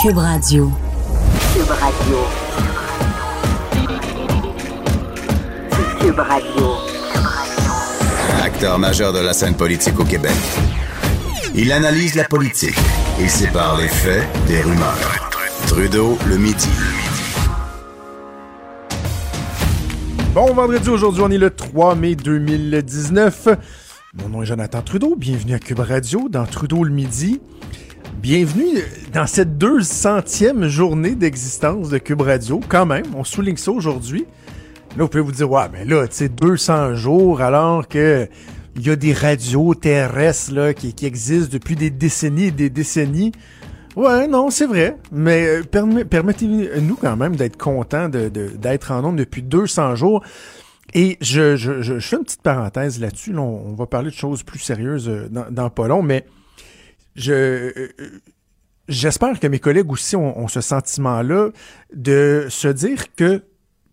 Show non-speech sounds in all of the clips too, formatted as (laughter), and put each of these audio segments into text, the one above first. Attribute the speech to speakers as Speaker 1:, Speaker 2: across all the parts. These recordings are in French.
Speaker 1: Cube Radio.
Speaker 2: Cube Radio. Cube Radio.
Speaker 3: Acteur majeur de la scène politique au Québec. Il analyse la politique et sépare les faits des rumeurs. Trudeau le midi.
Speaker 4: Bon vendredi, aujourd'hui, on est le 3 mai 2019. Mon nom est Jonathan Trudeau. Bienvenue à Cube Radio dans Trudeau le midi. Bienvenue dans cette 200e journée d'existence de Cube Radio. Quand même, on souligne ça aujourd'hui. Là, vous pouvez vous dire, ouais, mais là, tu sais, 200 jours alors que il y a des radios terrestres là, qui, existent depuis des décennies et des décennies. Ouais, non, c'est vrai. Mais euh, permet- permettez-nous quand même d'être contents d'être en nombre depuis 200 jours. Et je, je, je, fais une petite parenthèse là-dessus. Là, on, on va parler de choses plus sérieuses euh, dans, dans pas long, mais je euh, euh, j'espère que mes collègues aussi ont, ce sentiment-là de se dire que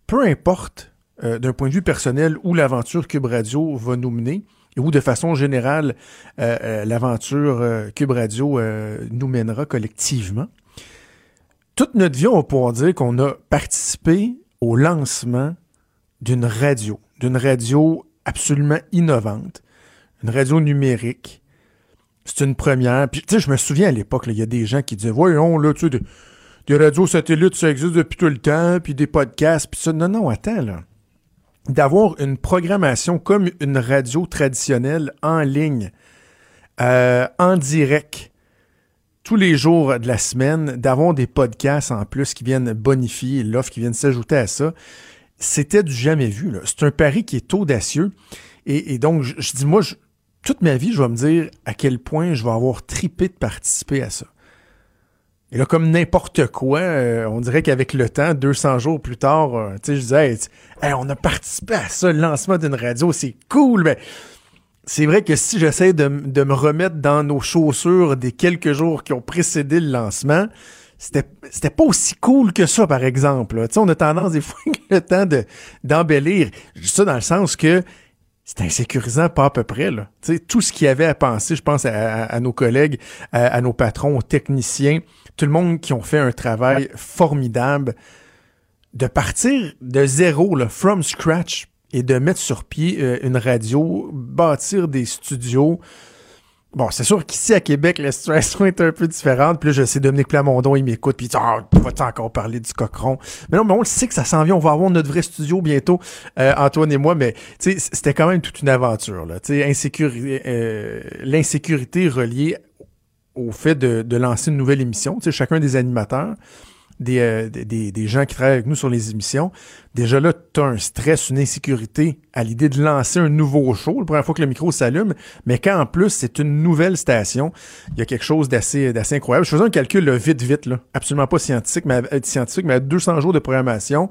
Speaker 4: peu importe euh, d'un point de vue personnel où l'aventure Cube Radio va nous mener, et où de façon générale l'aventure Cube Radio nous mènera collectivement, toute notre vie, on va pouvoir dire qu'on a participé au lancement d'une radio, d'une radio absolument innovante, une radio numérique. C'est une première. Puis, tu sais, je me souviens à l'époque, il y a des gens qui disaient, voyons, là, tu sais, des, radios satellites, ça existe depuis tout le temps, puis des podcasts, puis ça. Non, non, attends, là. D'avoir une programmation comme une radio traditionnelle en ligne, euh, en direct, tous les jours de la semaine, d'avoir des podcasts en plus qui viennent bonifier l'offre, qui viennent s'ajouter à ça, c'était du jamais vu. C'est un pari qui est audacieux. Et, et donc, je, je dis, moi, je- toute ma vie, je vais me dire à quel point je vais avoir tripé de participer à ça. Et là, comme n'importe quoi, euh, on dirait qu'avec le temps, 200 jours plus tard, euh, tu sais, je disais, hey, on a participé à ça, le lancement d'une radio, c'est cool, mais c'est vrai que si j'essaie de, de me remettre dans nos chaussures des quelques jours qui ont précédé le lancement, c'était pas aussi cool que ça, par exemple. Tu sais, on a tendance des fois (laughs) le temps de d'embellir. Dis ça dans le sens que c'est insécurisant, pas à peu près. Là. Tu sais, tout ce qu'il y avait à penser, je pense à, à- à nos collègues, à, à nos patrons, aux techniciens, tout le monde qui ont fait un travail formidable de partir de zéro, là, from scratch, et de mettre sur pied euh, une radio, bâtir des studios. Bon, c'est sûr qu'ici à Québec, la situation est un peu différente. Puis là, je sais, Dominique Plamondon, il m'écoute, puis il dit Ah, vas-tu encore parler du cochon? Mais non, mais on le sait que ça s'en vient, on va avoir notre vrai studio bientôt, euh, Antoine et moi, mais c'était quand même toute une aventure. Euh, l'insécurité reliée au fait de, de lancer une nouvelle émission. Tu sais, chacun des animateurs, des, euh, des- des, des gens qui travaillent avec nous sur les émissions, déjà là, tu as un stress, une insécurité à l'idée de lancer un nouveau show, la première fois que le micro s'allume, mais quand en plus c'est une nouvelle station, il y a quelque chose d'assez d'assez incroyable. Je faisais un calcul là, vite, vite, là, absolument pas scientifique, mais, euh, scientifique, mais à 200 jours de programmation,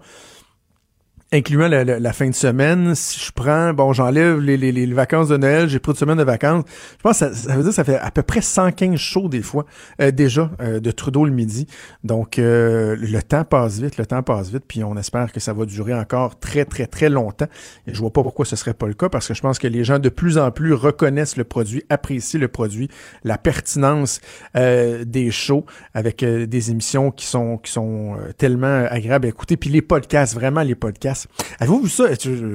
Speaker 4: incluant la, la- la fin de semaine, si je prends, bon, j'enlève les, les- les vacances de Noël, j'ai pris une semaine de vacances, je pense que ça, ça veut dire que ça fait à peu près 115 shows des fois, euh, déjà, euh, de Trudeau le midi. Donc, euh, le temps passe vite, le temps passe vite, puis on espère que ça va durer encore très, très, très longtemps. Et je vois pas pourquoi ce serait pas le cas, parce que je pense que les gens de plus en plus reconnaissent le produit, apprécient le produit, la pertinence euh, des shows avec euh, des émissions qui sont qui sont euh, tellement agréables à écouter. Puis les podcasts, vraiment les podcasts. Avez-vous vu ça?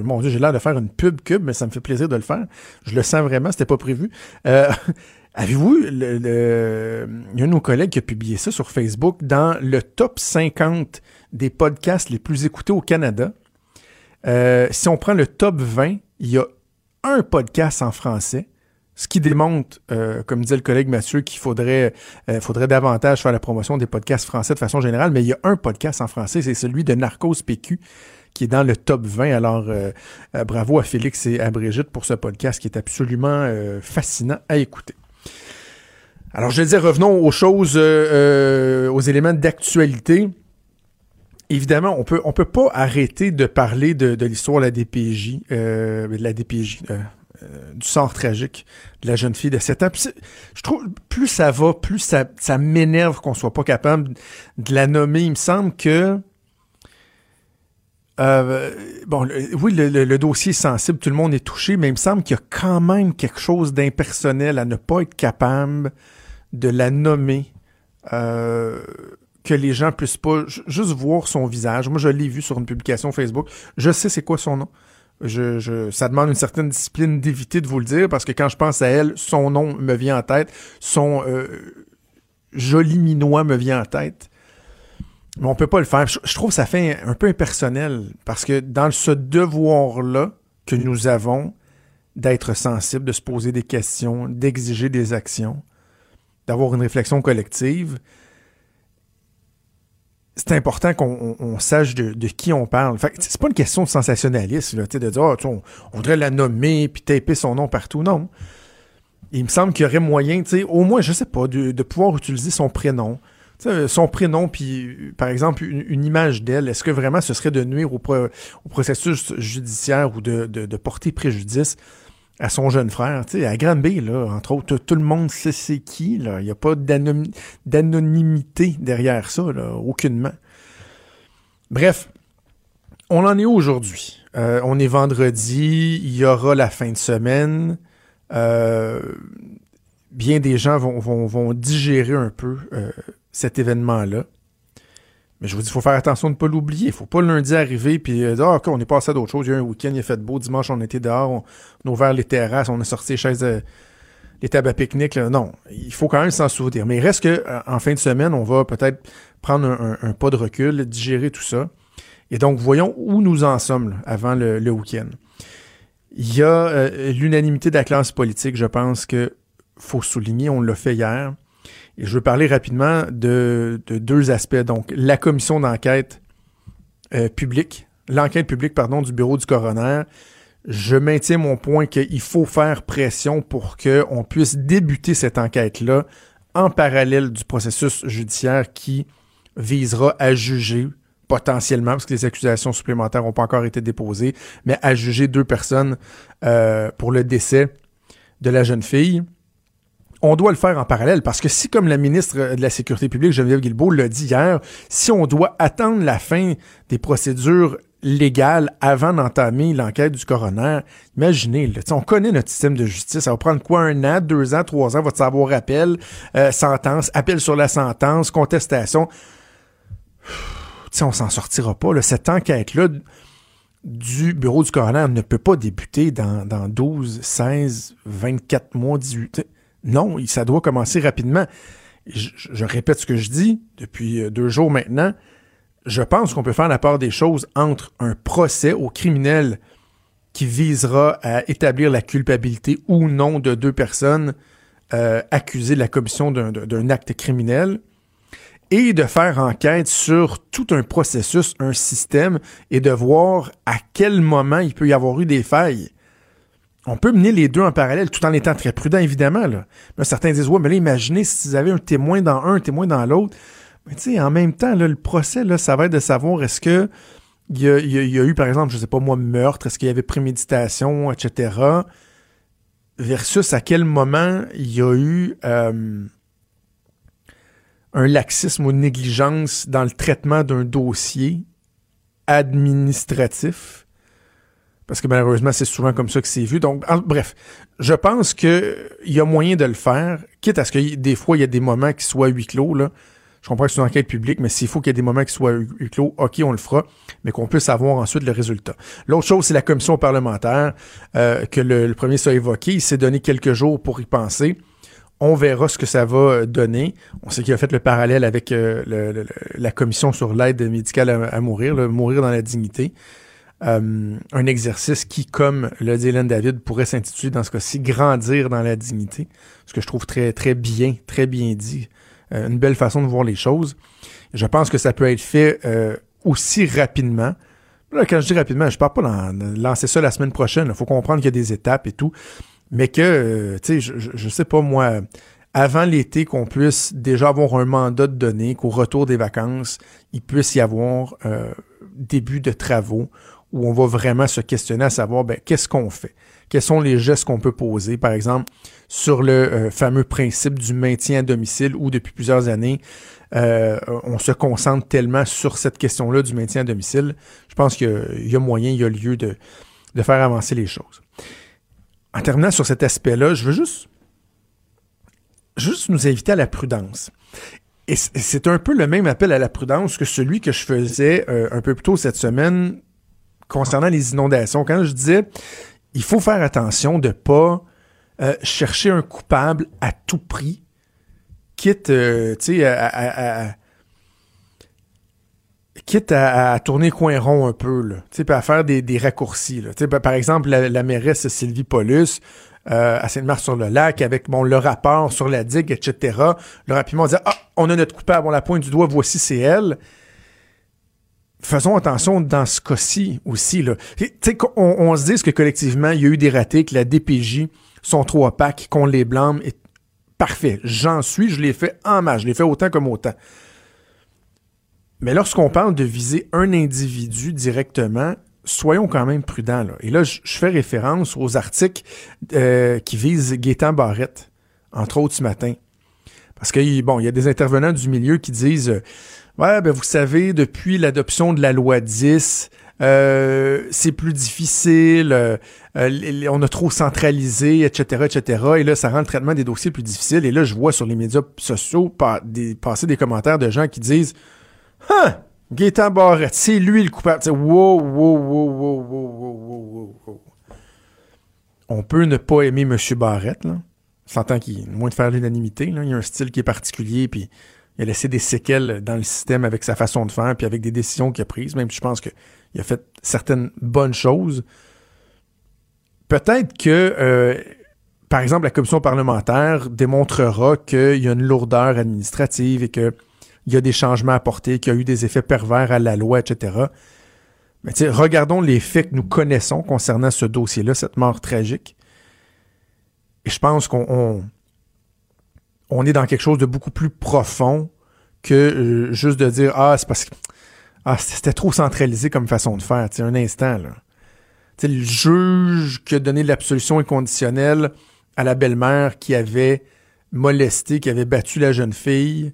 Speaker 4: Mon Dieu, j'ai l'air de faire une pub cube, mais ça me fait plaisir de le faire. Je le sens vraiment, c'était pas prévu. Euh, (laughs) Avez-vous le, il y a un de nos collègues qui a publié ça sur Facebook dans le top 50 des podcasts les plus écoutés au Canada. Euh, si on prend le top 20, il y a un podcast en français, ce qui démontre, euh, comme disait le collègue Mathieu, qu'il faudrait, faudrait davantage faire la promotion des podcasts français de façon générale, mais il y a un podcast en français, c'est celui de Narcos PQ, qui est dans le top 20. Alors, euh, euh, bravo à Félix et à Brigitte pour ce podcast qui est absolument euh, fascinant à écouter. Alors, je disais, revenons aux choses, aux éléments d'actualité. Évidemment, on peut on peut pas arrêter de parler de, l'histoire de la DPJ, de la DPJ, du sort tragique de la jeune fille de 7 ans. je trouve, plus ça va, plus ça, ça m'énerve qu'on soit pas capable de la nommer. Il me semble que euh, bon, oui, le, dossier est sensible, tout le monde est touché, mais il me semble qu'il y a quand même quelque chose d'impersonnel à ne pas être capable de la nommer, euh, que les gens puissent pas juste voir son visage. Moi, je l'ai vu sur une publication Facebook. Je sais c'est quoi son nom. Je, ça demande une certaine discipline d'éviter de vous le dire parce que quand je pense à elle, son nom me vient en tête, son euh, joli minois me vient en tête. Mais on peut pas le faire. Je, trouve que ça fait un peu impersonnel parce que dans ce devoir-là que nous avons d'être sensible, de se poser des questions, d'exiger des actions, d'avoir une réflexion collective, c'est important qu'on sache de, qui on parle. Fait c'est pas une question de sensationnalisme, là, de dire, oh, on, voudrait la nommer puis taper son nom partout. Non. Il me semble qu'il y aurait moyen, au moins, je sais pas, de pouvoir utiliser son prénom, son prénom, puis par exemple une, image d'elle, est-ce que vraiment ce serait de nuire au, processus judiciaire ou de, porter préjudice à son jeune frère? À Granby, là, entre autres, tout le monde sait c'est qui, là. Il n'y a pas d'anonymité derrière ça, là, aucunement. Bref, on en est aujourd'hui? Euh, on est vendredi, il y aura la fin de semaine. Euh, bien des gens vont, digérer un peu euh, cet événement-là. Mais je vous dis, il faut faire attention de ne pas l'oublier. Il faut pas le lundi arriver puis euh, dire, ah, OK, on est passé à d'autres choses. Il y a un week-end, il a fait beau. Dimanche, on était dehors, on, a ouvert les terrasses, on a sorti les chaises, les tables à pique-nique. Non, il faut quand même s'en souvenir. Mais il reste que euh, en fin de semaine, on va peut-être prendre un, pas de recul, digérer tout ça. Et donc, voyons où nous en sommes avant le, week-end. Il y a euh, l'unanimité de la classe politique, je pense que faut souligner, on l'a fait hier. Et je veux parler rapidement de, deux aspects. Donc, la commission d'enquête euh, publique, l'enquête publique, pardon, du bureau du coroner. Je maintiens mon point qu'il faut faire pression pour qu'on puisse débuter cette enquête-là en parallèle du processus judiciaire qui visera à juger potentiellement, parce que les accusations supplémentaires n'ont pas encore été déposées, mais à juger deux personnes euh, pour le décès de la jeune fille on doit le faire en parallèle parce que si, comme la ministre de la Sécurité publique, Geneviève Guilbeault, l'a dit hier, si on doit attendre la fin des procédures légales avant d'entamer l'enquête du coroner, imaginez, on connaît notre système de justice, ça va prendre quoi, un an, deux ans, trois ans, votre savoir appel, euh, sentence, appel sur la sentence, contestation. T'sais, on s'en sortira pas. Là. Cette enquête-là du bureau du coroner ne peut pas débuter dans, dans 12, 16, 24 mois, 18 non, ça doit commencer rapidement. Je, répète ce que je dis depuis euh, deux jours maintenant. Je pense qu'on peut faire la part des choses entre un procès au criminel qui visera à établir la culpabilité ou non de deux personnes euh, accusées de la commission d'un acte criminel et de faire enquête sur tout un processus, un système et de voir à quel moment il peut y avoir eu des failles on peut mener les deux en parallèle tout en étant très prudent, évidemment. Là. certains disent, ouais, mais là, imaginez si vous avez un témoin dans un, un témoin dans l'autre. Mais tu sais, en même temps, le procès, là, ça va être de savoir est-ce que il y, a, eu, par exemple, je sais pas moi, meurtre, est-ce qu'il y avait préméditation, etc. Versus à quel moment il y a eu euh, un laxisme ou une négligence dans le traitement d'un dossier administratif parce que malheureusement, c'est souvent comme ça que c'est vu. Donc, bref, je pense qu'il y a moyen de le faire, quitte à ce que des fois, il y a des moments qui soient huis clos. Là. Je comprends que c'est une enquête publique, mais s'il faut qu'il y ait des moments qui soient huis clos, OK, on le fera, mais qu'on puisse avoir ensuite le résultat. L'autre chose, c'est la commission parlementaire, euh, que le, premier soit évoqué. Il s'est donné quelques jours pour y penser. On verra ce que ça va donner. On sait qu'il a fait le parallèle avec euh, la commission sur l'aide médicale à, mourir, mourir dans la dignité. Euh, un exercice qui, comme le dit Hélène David, pourrait s'intituler dans ce cas-ci Grandir dans la dignité, ce que je trouve très, très bien, très bien dit. Euh, une belle façon de voir les choses. Je pense que ça peut être fait euh, aussi rapidement. Là, quand je dis rapidement, je parle pas de lancer ça la semaine prochaine. Il faut comprendre qu'il y a des étapes et tout. Mais que, tu sais, je, je, sais pas moi, avant l'été qu'on puisse déjà avoir un mandat de données, qu'au retour des vacances, il puisse y avoir euh, début de travaux où on va vraiment se questionner à savoir ben, qu'est-ce qu'on fait, quels sont les gestes qu'on peut poser, par exemple sur le euh, fameux principe du maintien à domicile où depuis plusieurs années, euh, on se concentre tellement sur cette question-là du maintien à domicile. Je pense qu'il y a moyen, il y a lieu de, faire avancer les choses. En terminant sur cet aspect-là, je veux juste, juste nous inviter à la prudence. Et c'est un peu le même appel à la prudence que celui que je faisais euh, un peu plus tôt cette semaine concernant les inondations. Quand je disais, il faut faire attention de pas euh, chercher un coupable à tout prix, quitte, euh, à, quitte à, tourner coin rond un peu, là, à faire des, raccourcis. Là. Par exemple, la, mairesse Sylvie Paulus, euh, à Sainte-Marthe-sur-le-Lac, avec bon, le rapport sur la digue, etc., là, rapidement, on disait Ah, on a notre coupable, on la pointe du doigt, voici, c'est elle. Faisons attention dans ce cas-ci aussi. Là. On, on se dit que collectivement, il y a eu des ratés, que la DPJ sont trop opaques, qu'on les blâme. Parfait, j'en suis, je l'ai fait en masse, je l'ai fait autant comme autant. Mais lorsqu'on parle de viser un individu directement, soyons quand même prudents. Là. Et là, je, fais référence aux articles euh, qui visent Gaétan Barrette, entre autres ce matin. Parce que, bon, il y a des intervenants du milieu qui disent euh, Ouais, ben vous savez, depuis l'adoption de la loi 10, euh, c'est plus difficile, on a trop centralisé, etc., etc. Et là, ça rend le traitement des dossiers plus difficile. Et là, je vois sur les médias sociaux passer des commentaires de gens qui disent Hein! Gaétan Barrette, c'est lui le coupable. wow, wow, wow, wow, wow, wow, wow, On peut ne pas aimer M. Barrette, là. S'entend qu'il moins de faire l'unanimité. Il y a un style qui est particulier, puis il a laissé des séquelles dans le système avec sa façon de faire, puis avec des décisions qu'il a prises. Même si je pense qu'il a fait certaines bonnes choses. Peut-être que, euh, par exemple, la commission parlementaire démontrera qu'il y a une lourdeur administrative et que il y a des changements apportés, qu'il y a eu des effets pervers à la loi, etc. Mais regardons les faits que nous connaissons concernant ce dossier-là, cette mort tragique. Et je pense qu'on on, est dans quelque chose de beaucoup plus profond que euh, juste de dire Ah, c'est parce que ah, c'était trop centralisé comme façon de faire. un instant, là. le juge qui a donné l'absolution inconditionnelle à la belle-mère qui avait molesté, qui avait battu la jeune fille,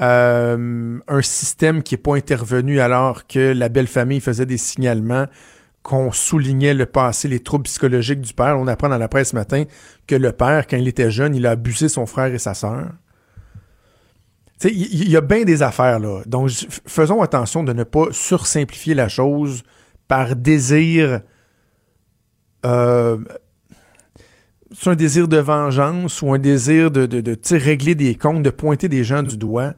Speaker 4: euh, un système qui n'est pas intervenu alors que la belle famille faisait des signalements, qu'on soulignait le passé, les troubles psychologiques du père. On apprend dans la presse ce matin que le père, quand il était jeune, il a abusé son frère et sa sœur. Il y, a bien des affaires là. Donc, faisons attention de ne pas sursimplifier la chose par désir. Euh, c'est un désir de vengeance ou un désir de, de, de régler des comptes, de pointer des gens du doigt.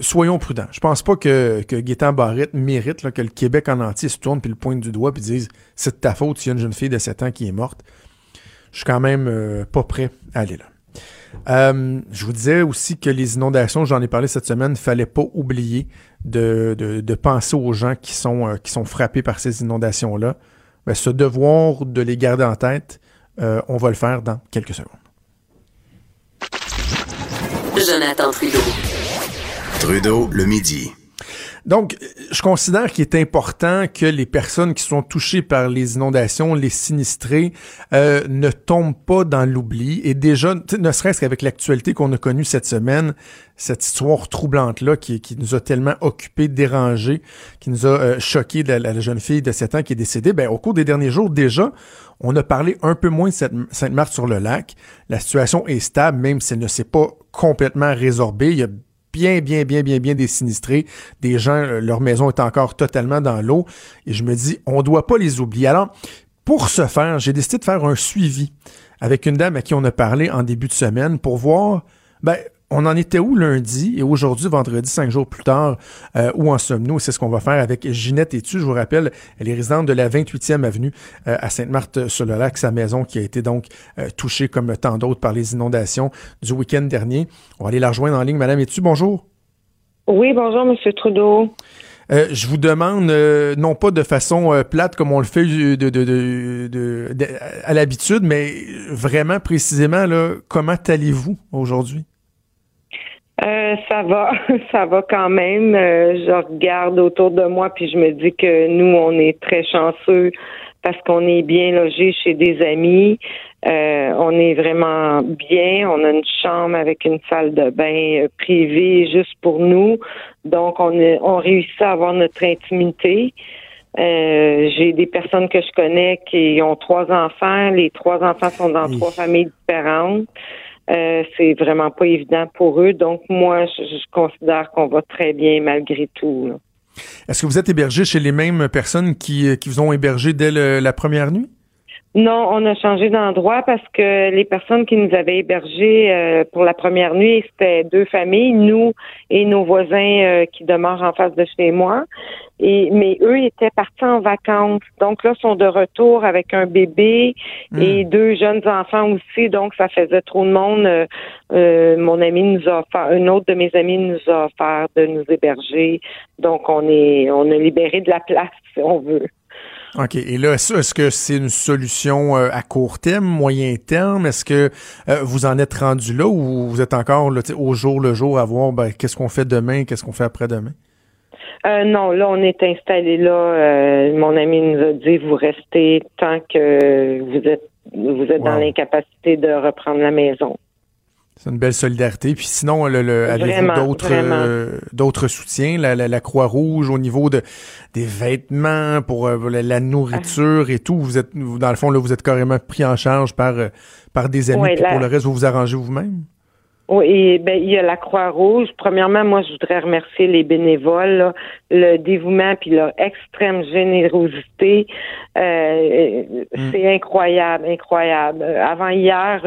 Speaker 4: Soyons prudents. Je pense pas que, que Barrette mérite que le Québec en entier se tourne puis le pointe du doigt puis dise c'est de ta faute s'il y a une jeune fille de 7 ans qui est morte. Je suis quand même euh, pas prêt à aller là. Euh, je vous disais aussi que les inondations, j'en ai parlé cette semaine, il fallait pas oublier de, de, penser aux gens qui sont, euh, frappés par ces inondations-là. Ben, ce devoir de les garder en tête, on va le faire dans quelques secondes.
Speaker 3: Jonathan Trudeau. Trudeau, le midi.
Speaker 4: Donc, je considère qu'il est important que les personnes qui sont touchées par les inondations, les sinistrés, euh, ne tombent pas dans l'oubli. Et déjà, ne serait-ce qu'avec l'actualité qu'on a connue cette semaine, cette histoire troublante-là qui, qui nous a tellement occupés, dérangés, qui nous a euh, choqués de la, jeune fille de 7 ans qui est décédée, ben, au cours des derniers jours, déjà, on a parlé un peu moins de Sainte-Marthe-sur-le-Lac. La situation est stable, même si elle ne s'est pas complètement résorbée. Bien, bien, bien, bien, bien des sinistrés. Des gens, euh, leur maison est encore totalement dans l'eau. Et je me dis, on ne doit pas les oublier. Alors, pour ce faire, j'ai décidé de faire un suivi avec une dame à qui on a parlé en début de semaine pour voir, ben, on en était où lundi et aujourd'hui, vendredi, cinq jours plus tard, euh, où en sommes-nous? C'est ce qu'on va faire avec Ginette Etu. Je vous rappelle, elle est résidente de la 28e avenue euh, à Sainte-Marthe-sur-le-Lac, sa maison qui a été donc euh, touchée comme tant d'autres par les inondations du week-end dernier. On va aller la rejoindre en ligne. Madame Etu, bonjour.
Speaker 5: Oui, bonjour, Monsieur Trudeau.
Speaker 4: Euh, je vous demande, euh, non pas de façon euh, plate comme on le fait de, de, de, de à l'habitude, mais vraiment précisément, là, comment allez-vous aujourd'hui?
Speaker 5: Ça va, (laughs) ça va quand même. je regarde autour de moi puis je me dis que nous, on est très chanceux parce qu'on est bien logé chez des amis. Euh, on est vraiment bien. On a une chambre avec une salle de bain euh, privée juste pour nous. Donc, on, est, on réussit à avoir notre intimité. Euh, j'ai des personnes que je connais qui ont trois enfants. Les trois enfants sont dans trois familles différentes. C'est vraiment pas évident pour eux. Donc, moi, je, considère qu'on va très bien malgré tout.
Speaker 4: Est-ce que vous êtes hébergé chez les mêmes personnes qui, qui vous ont hébergé dès la première nuit?
Speaker 5: Non, on a changé d'endroit parce que les personnes qui nous avaient hébergés euh, pour la première nuit, c'était deux familles, nous et nos voisins euh, qui demeurent en face de chez moi. Et mais eux étaient partis en vacances, donc là sont de retour avec un bébé et hmm. deux jeunes enfants aussi, donc ça faisait trop de monde. Euh, mon ami nous a offert, un autre de mes amis nous a offert de nous héberger, donc on est on a libéré de la place si on veut.
Speaker 4: OK. Et là, est-ce que c'est une solution euh, à court terme, moyen terme? Est-ce que euh, vous en êtes rendu là ou vous êtes encore là, au jour le jour à voir ben, qu'est-ce qu'on fait demain, qu'est-ce qu'on fait après-demain?
Speaker 5: Euh, non, là, on est installé là. mon ami nous a dit vous restez tant que vous êtes vous êtes dans l'incapacité de reprendre la maison.
Speaker 4: C'est une belle solidarité. Puis sinon, le, avez-vous d'autres euh, d'autres soutiens, la, la, Croix-Rouge au niveau de des vêtements pour euh, la, nourriture et tout. Vous êtes dans le fond là, vous êtes carrément pris en charge par euh, par des amis. pour le reste, vous vous arrangez vous-même?
Speaker 5: Oui, ben il y a la Croix-Rouge. Premièrement, moi, je voudrais remercier les bénévoles, le dévouement puis leur extrême générosité. Mm. C'est incroyable, incroyable. Avant hier,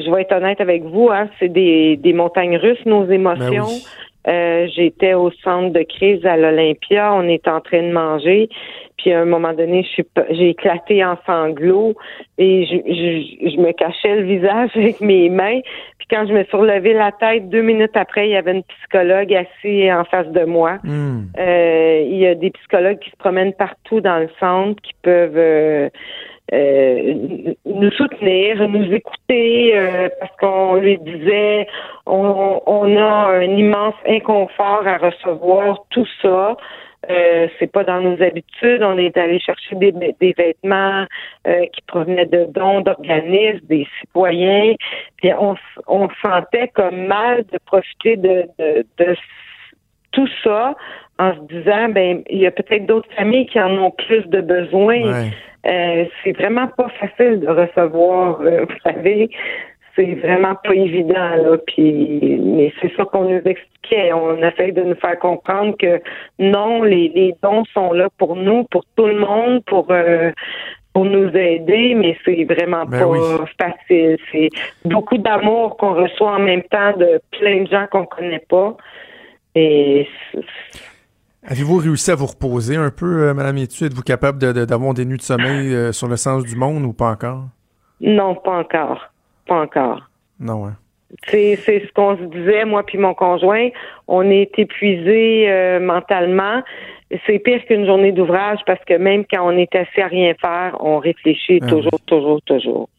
Speaker 5: je vais être honnête avec vous, hein, c'est des, des montagnes russes, nos émotions. Ben euh, j'étais au centre de crise à l'Olympia, on est en train de manger, puis à un moment donné, j'ai éclaté en sanglots et je, je, je, me cachais le visage (laughs) avec mes mains. Puis quand je me suis relevé la tête, deux minutes après, il y avait une psychologue assise en face de moi. Hmm. Euh, il y a des psychologues qui se promènent partout dans le centre, qui peuvent euh, euh, nous soutenir, nous écouter, euh, parce qu'on lui disait on, on, a un immense inconfort à recevoir tout ça. Euh, c'est pas dans nos habitudes. On est allé chercher des, des vêtements euh, qui provenaient de dons d'organismes, des citoyens. Puis on, on sentait comme mal de profiter de, de, de tout ça en se disant ben il y a peut-être d'autres familles qui en ont plus de besoins. Euh, c'est vraiment pas facile de recevoir, euh, vous savez, c'est vraiment pas évident là. Puis, mais c'est ça qu'on nous expliquait. On essaie de nous faire comprendre que non, les, les dons sont là pour nous, pour tout le monde, pour euh, pour nous aider, mais c'est vraiment ben pas facile. C'est beaucoup d'amour qu'on reçoit en même temps de plein de gens qu'on connaît pas. Et
Speaker 4: Avez-vous réussi à vous reposer un peu, euh, Madame Etu? Êtes-vous capable d'avoir des nuits de sommeil euh, sur le sens du monde ou pas encore?
Speaker 5: Non, pas encore. Pas encore.
Speaker 4: Non, hein?
Speaker 5: C'est ce qu'on se disait, moi puis mon conjoint. On est épuisé euh, mentalement. C'est pire qu'une journée d'ouvrage parce que même quand on est assis à rien faire, on réfléchit ah toujours, toujours, toujours.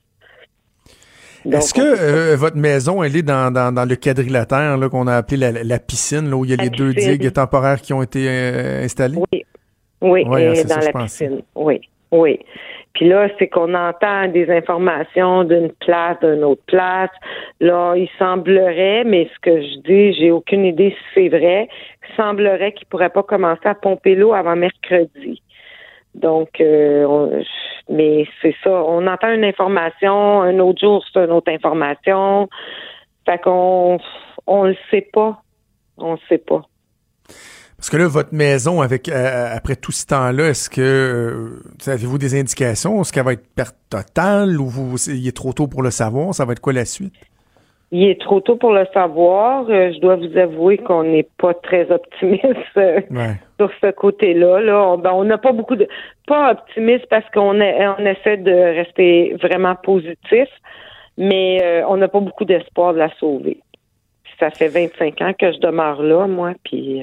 Speaker 4: Est-ce que euh, votre maison, elle est dans, dans, le quadrilatère qu'on a appelé la, piscine, là, où il y a les deux digues temporaires qui ont été euh, installées?
Speaker 5: Oui, oui, dans la piscine. Oui, oui. Puis là, c'est qu'on entend des informations d'une place, d'une autre place. Là, il semblerait, mais ce que je dis, j'ai aucune idée si c'est vrai, il semblerait qu'il pourrait pas commencer à pomper l'eau avant mercredi. Donc, euh, mais c'est ça. On entend une information, un autre jour, c'est une autre information. Fait qu'on on le sait pas. On le sait pas.
Speaker 4: Parce que là, votre maison, avec euh, après tout ce temps-là, est-ce que euh, avez-vous des indications? Est-ce qu'elle va être perte totale ou vous, il est trop tôt pour le savoir? Ça va être quoi la suite?
Speaker 5: Il est trop tôt pour le savoir. Euh, je dois vous avouer qu'on n'est pas très optimiste euh, sur ce côté-là. Là. Ben, on n'a pas beaucoup de pas optimiste parce qu'on on essaie de rester vraiment positif, mais euh, on n'a pas beaucoup d'espoir de la sauver. Ça fait 25 ans que je demeure là, moi, puis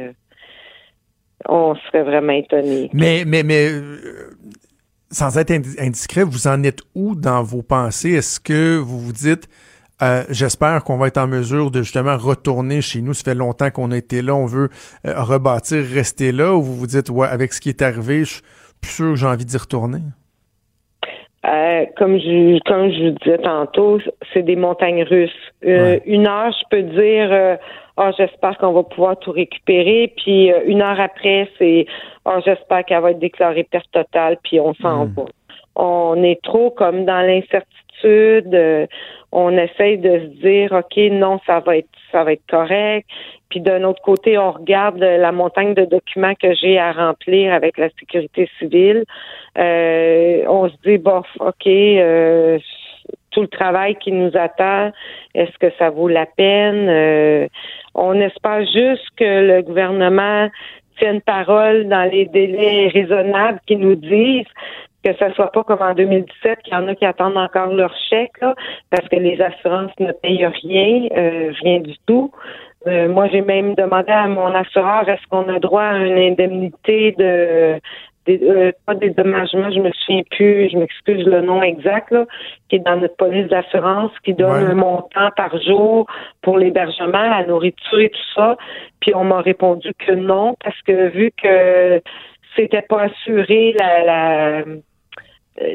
Speaker 5: on serait vraiment étonné.
Speaker 4: Mais, mais, mais, sans être indiscret, vous en êtes où dans vos pensées? Est-ce que vous vous dites, euh, j'espère qu'on va être en mesure de justement retourner chez nous. Ça fait longtemps qu'on a été là, on veut euh, rebâtir, rester là. Ou vous vous dites, ouais, avec ce qui est arrivé, je suis plus sûr que j'ai envie d'y retourner?
Speaker 5: Euh, comme je comme je vous disais tantôt, c'est des montagnes russes. Une heure, je peux dire, oh, j'espère qu'on va pouvoir tout récupérer. Puis une heure après, c'est, oh, j'espère qu'elle va être déclarée perte totale. Puis on s'en hmm. va. On est trop comme dans l'incertitude on essaye de se dire ok non ça va être ça va être correct. Puis d'un autre côté on regarde la montagne de documents que j'ai à remplir avec la sécurité civile. Euh, on se dit bof ok euh, tout le travail qui nous attend est-ce que ça vaut la peine? Euh, on espère juste que le gouvernement tienne parole dans les délais raisonnables qui nous disent que ce soit pas comme en 2017, qu'il y en a qui attendent encore leur chèque, parce que les assurances ne payent rien, euh, rien du tout. Euh, moi, j'ai même demandé à mon assureur est-ce qu'on a droit à une indemnité de euh, pas des dédommagement, je me souviens plus, je m'excuse le nom exact, qui est dans notre police d'assurance, qui donne un montant par jour pour l'hébergement, la nourriture et tout ça. Puis on m'a répondu que non, parce que vu que c'était pas assuré la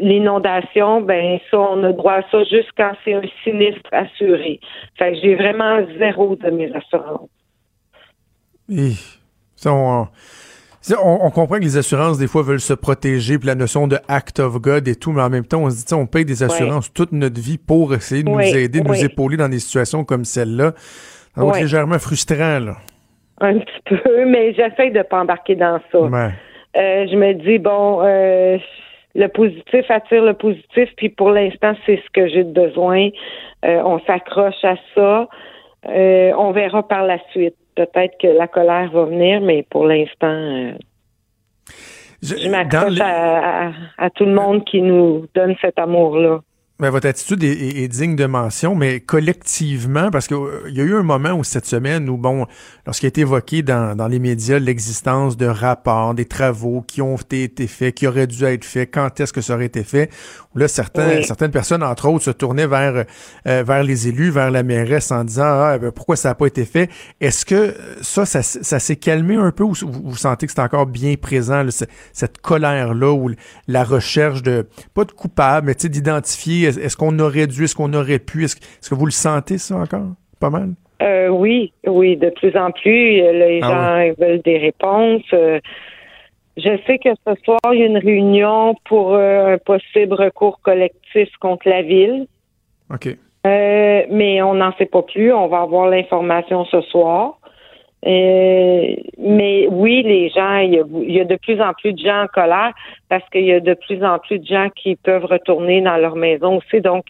Speaker 5: l'inondation, ben ça, on a droit à ça juste quand c'est un sinistre assuré. Fait que j'ai vraiment zéro de mes assurances.
Speaker 4: Et, on, on, comprend que les assurances, des fois, veulent se protéger, puis la notion de act of God et tout, mais en même temps, on se dit, on paye des assurances toute notre vie pour essayer de nous aider, de nous épauler dans des situations comme celle-là. Donc, légèrement frustrant, là.
Speaker 5: Un petit peu, mais j'essaie de pas embarquer dans ça. Euh, je me dis, bon, euh, le positif attire le positif, puis pour l'instant, c'est ce que j'ai besoin. Euh, on s'accroche à ça. Euh, on verra par la suite. Peut-être que la colère va venir, mais pour l'instant, euh, je, m'accroche à, tout le monde qui nous donne cet amour-là.
Speaker 4: Votre attitude est, digne de mention, mais collectivement, parce qu'il euh, y a eu un moment où cette semaine où, bon, lorsqu'il a été évoqué dans, dans les médias l'existence de rapports, des travaux qui ont été faits, qui auraient dû être faits, quand est-ce que ça aurait été fait, où là, certains, certaines personnes, entre autres, se tournaient vers, euh, vers les élus, vers la mairesse en disant, ah, ben, pourquoi ça n'a pas été fait? Est-ce que ça, ça, ça s'est calmé un peu ou vous, sentez que c'est encore bien présent, cette colère-là ou la recherche de, pas de coupable, mais d'identifier est-ce qu'on aurait dû, est-ce qu'on aurait pu, est-ce, que vous le sentez ça encore? Pas mal?
Speaker 5: Euh, oui, oui, de plus en plus. Euh, les ah gens veulent des réponses. Euh, je sais que ce soir, il y a une réunion pour un possible recours collectif contre la ville.
Speaker 4: OK.
Speaker 5: mais on n'en sait pas plus. On va avoir l'information ce soir. Euh, mais oui, les gens, il y, a, de plus en plus de gens en colère parce qu'il y a de plus en plus de gens qui peuvent retourner dans leur maison aussi. Donc,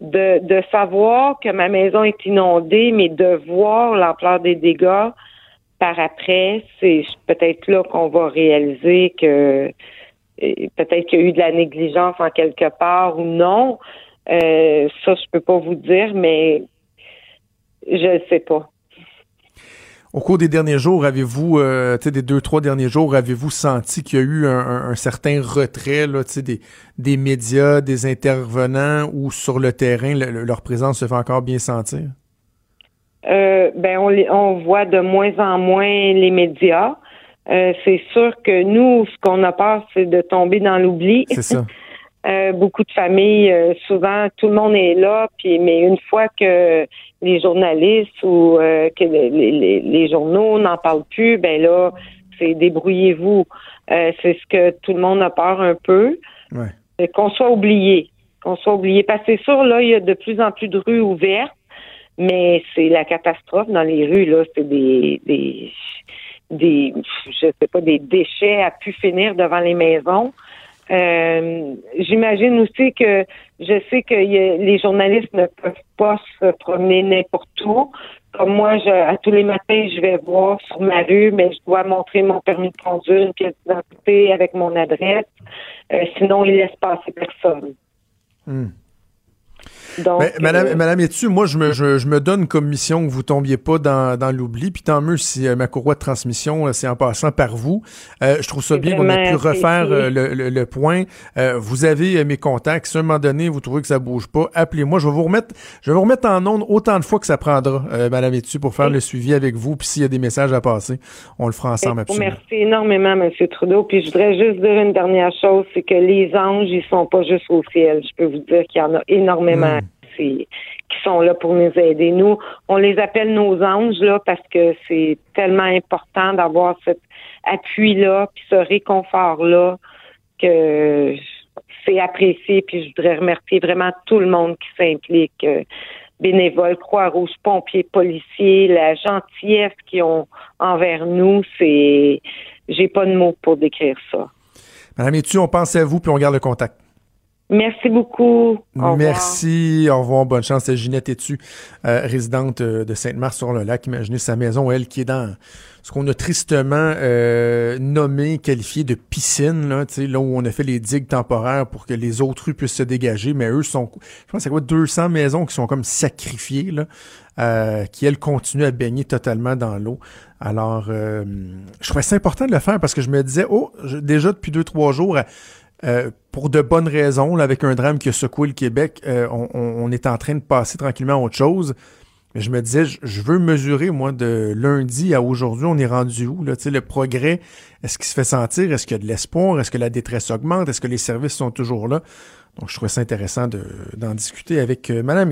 Speaker 5: de, de savoir que ma maison est inondée, mais de voir l'ampleur des dégâts par après, c'est peut-être là qu'on va réaliser que euh, peut-être qu'il y a eu de la négligence en quelque part ou non. Euh, ça, je peux pas vous dire, mais je ne sais pas.
Speaker 4: Au cours des derniers jours, avez-vous, euh, des deux, trois derniers jours, avez-vous senti qu'il y a eu un, certain retrait là, des, des médias, des intervenants ou sur le terrain, leur présence se fait encore bien sentir?
Speaker 5: Euh, ben on, on voit de moins en moins les médias. Euh, c'est sûr que nous, ce qu'on a peur, c'est de tomber dans l'oubli.
Speaker 4: C'est ça. (laughs)
Speaker 5: Euh, beaucoup de familles, euh, souvent, tout le monde est là, puis mais une fois que les journalistes ou euh, que les, les, journaux n'en parlent plus, ben là, c'est débrouillez-vous. c'est ce que tout le monde a peur un peu.
Speaker 4: Ouais.
Speaker 5: Qu'on soit oublié. Qu'on soit oublié. Parce que c'est sûr, là, il y a de plus en plus de rues ouvertes, mais c'est la catastrophe dans les rues, là. C'est des, des, des, je sais pas, des déchets à pu finir devant les maisons. Euh, j'imagine aussi que je sais que les journalistes ne peuvent pas se promener n'importe où. Comme moi, je, à tous les matins, je vais voir sur ma rue, mais je dois montrer mon permis de conduire, une pièce d'identité avec mon adresse. Euh, sinon, ils laissent passer personne.
Speaker 4: Hmm.
Speaker 5: Donc,
Speaker 4: Madame,
Speaker 5: euh,
Speaker 4: Madame Etu, moi, je me, je, je me donne comme mission que vous tombiez pas dans, dans l'oubli, puis tant mieux si euh, ma courroie de transmission, euh, c'est en passant par vous. Euh, je trouve ça bien qu'on ait pu refaire le, le, le point. Vous avez mes contacts. Si à un moment donné, vous trouvez que ça bouge pas, appelez-moi. Je vais vous remettre, je vais vous remettre en onde autant de fois que ça prendra, Madame Etu, pour faire
Speaker 5: Oui.
Speaker 4: le suivi avec vous. Puis s'il y a des messages à passer, on le fera ensemble,
Speaker 5: vous
Speaker 4: absolument.
Speaker 5: remercie énormément, M. Trudeau. Puis je voudrais juste dire une dernière chose, c'est que les anges, ils sont pas juste au ciel. Je peux vous dire qu'il y en a énormément
Speaker 4: Mm.
Speaker 5: qui, sont là pour nous aider. Nous, on les appelle nos anges là parce que c'est tellement important d'avoir cet appui-là, puis ce réconfort-là que c'est apprécié. Puis je voudrais remercier vraiment tout le monde qui s'implique. euh, bénévoles, Croix-Rouge, pompiers, policiers, la gentillesse qu'ils ont envers nous, c'est j'ai pas de mots pour décrire ça.
Speaker 4: Madame Etu, on pense à vous, puis on garde le contact.
Speaker 5: Merci beaucoup.
Speaker 4: Merci, au revoir, bonne chance. C'est Ginette Etu, euh, résidente euh, de Sainte-Marthe-sur-le-Lac. Imaginez sa maison, elle, qui est dans ce qu'on a tristement euh, nommé, qualifié de piscine, là, là où on a fait les digues temporaires pour que les autres rues puissent se dégager, mais eux sont, je pense c'est quoi, 200 maisons qui sont comme sacrifiées, là, euh, qui, elles, continuent à baigner totalement dans l'eau. Alors, euh, je trouvais ça important de le faire parce que je me disais, oh, déjà depuis deux, trois jours, euh, pour de bonnes raisons, avec un drame qui a secoué le Québec, euh, on, est en train de passer tranquillement à autre chose. Mais je me disais, je, veux mesurer, moi, de lundi à aujourd'hui, on est rendu où? Là, le progrès, est-ce qu'il se fait sentir? Est-ce qu'il y a de l'espoir? Est-ce que la détresse augmente? Est-ce que les services sont toujours là? Donc, je trouvais ça intéressant de- d'en discuter avec euh, Madame.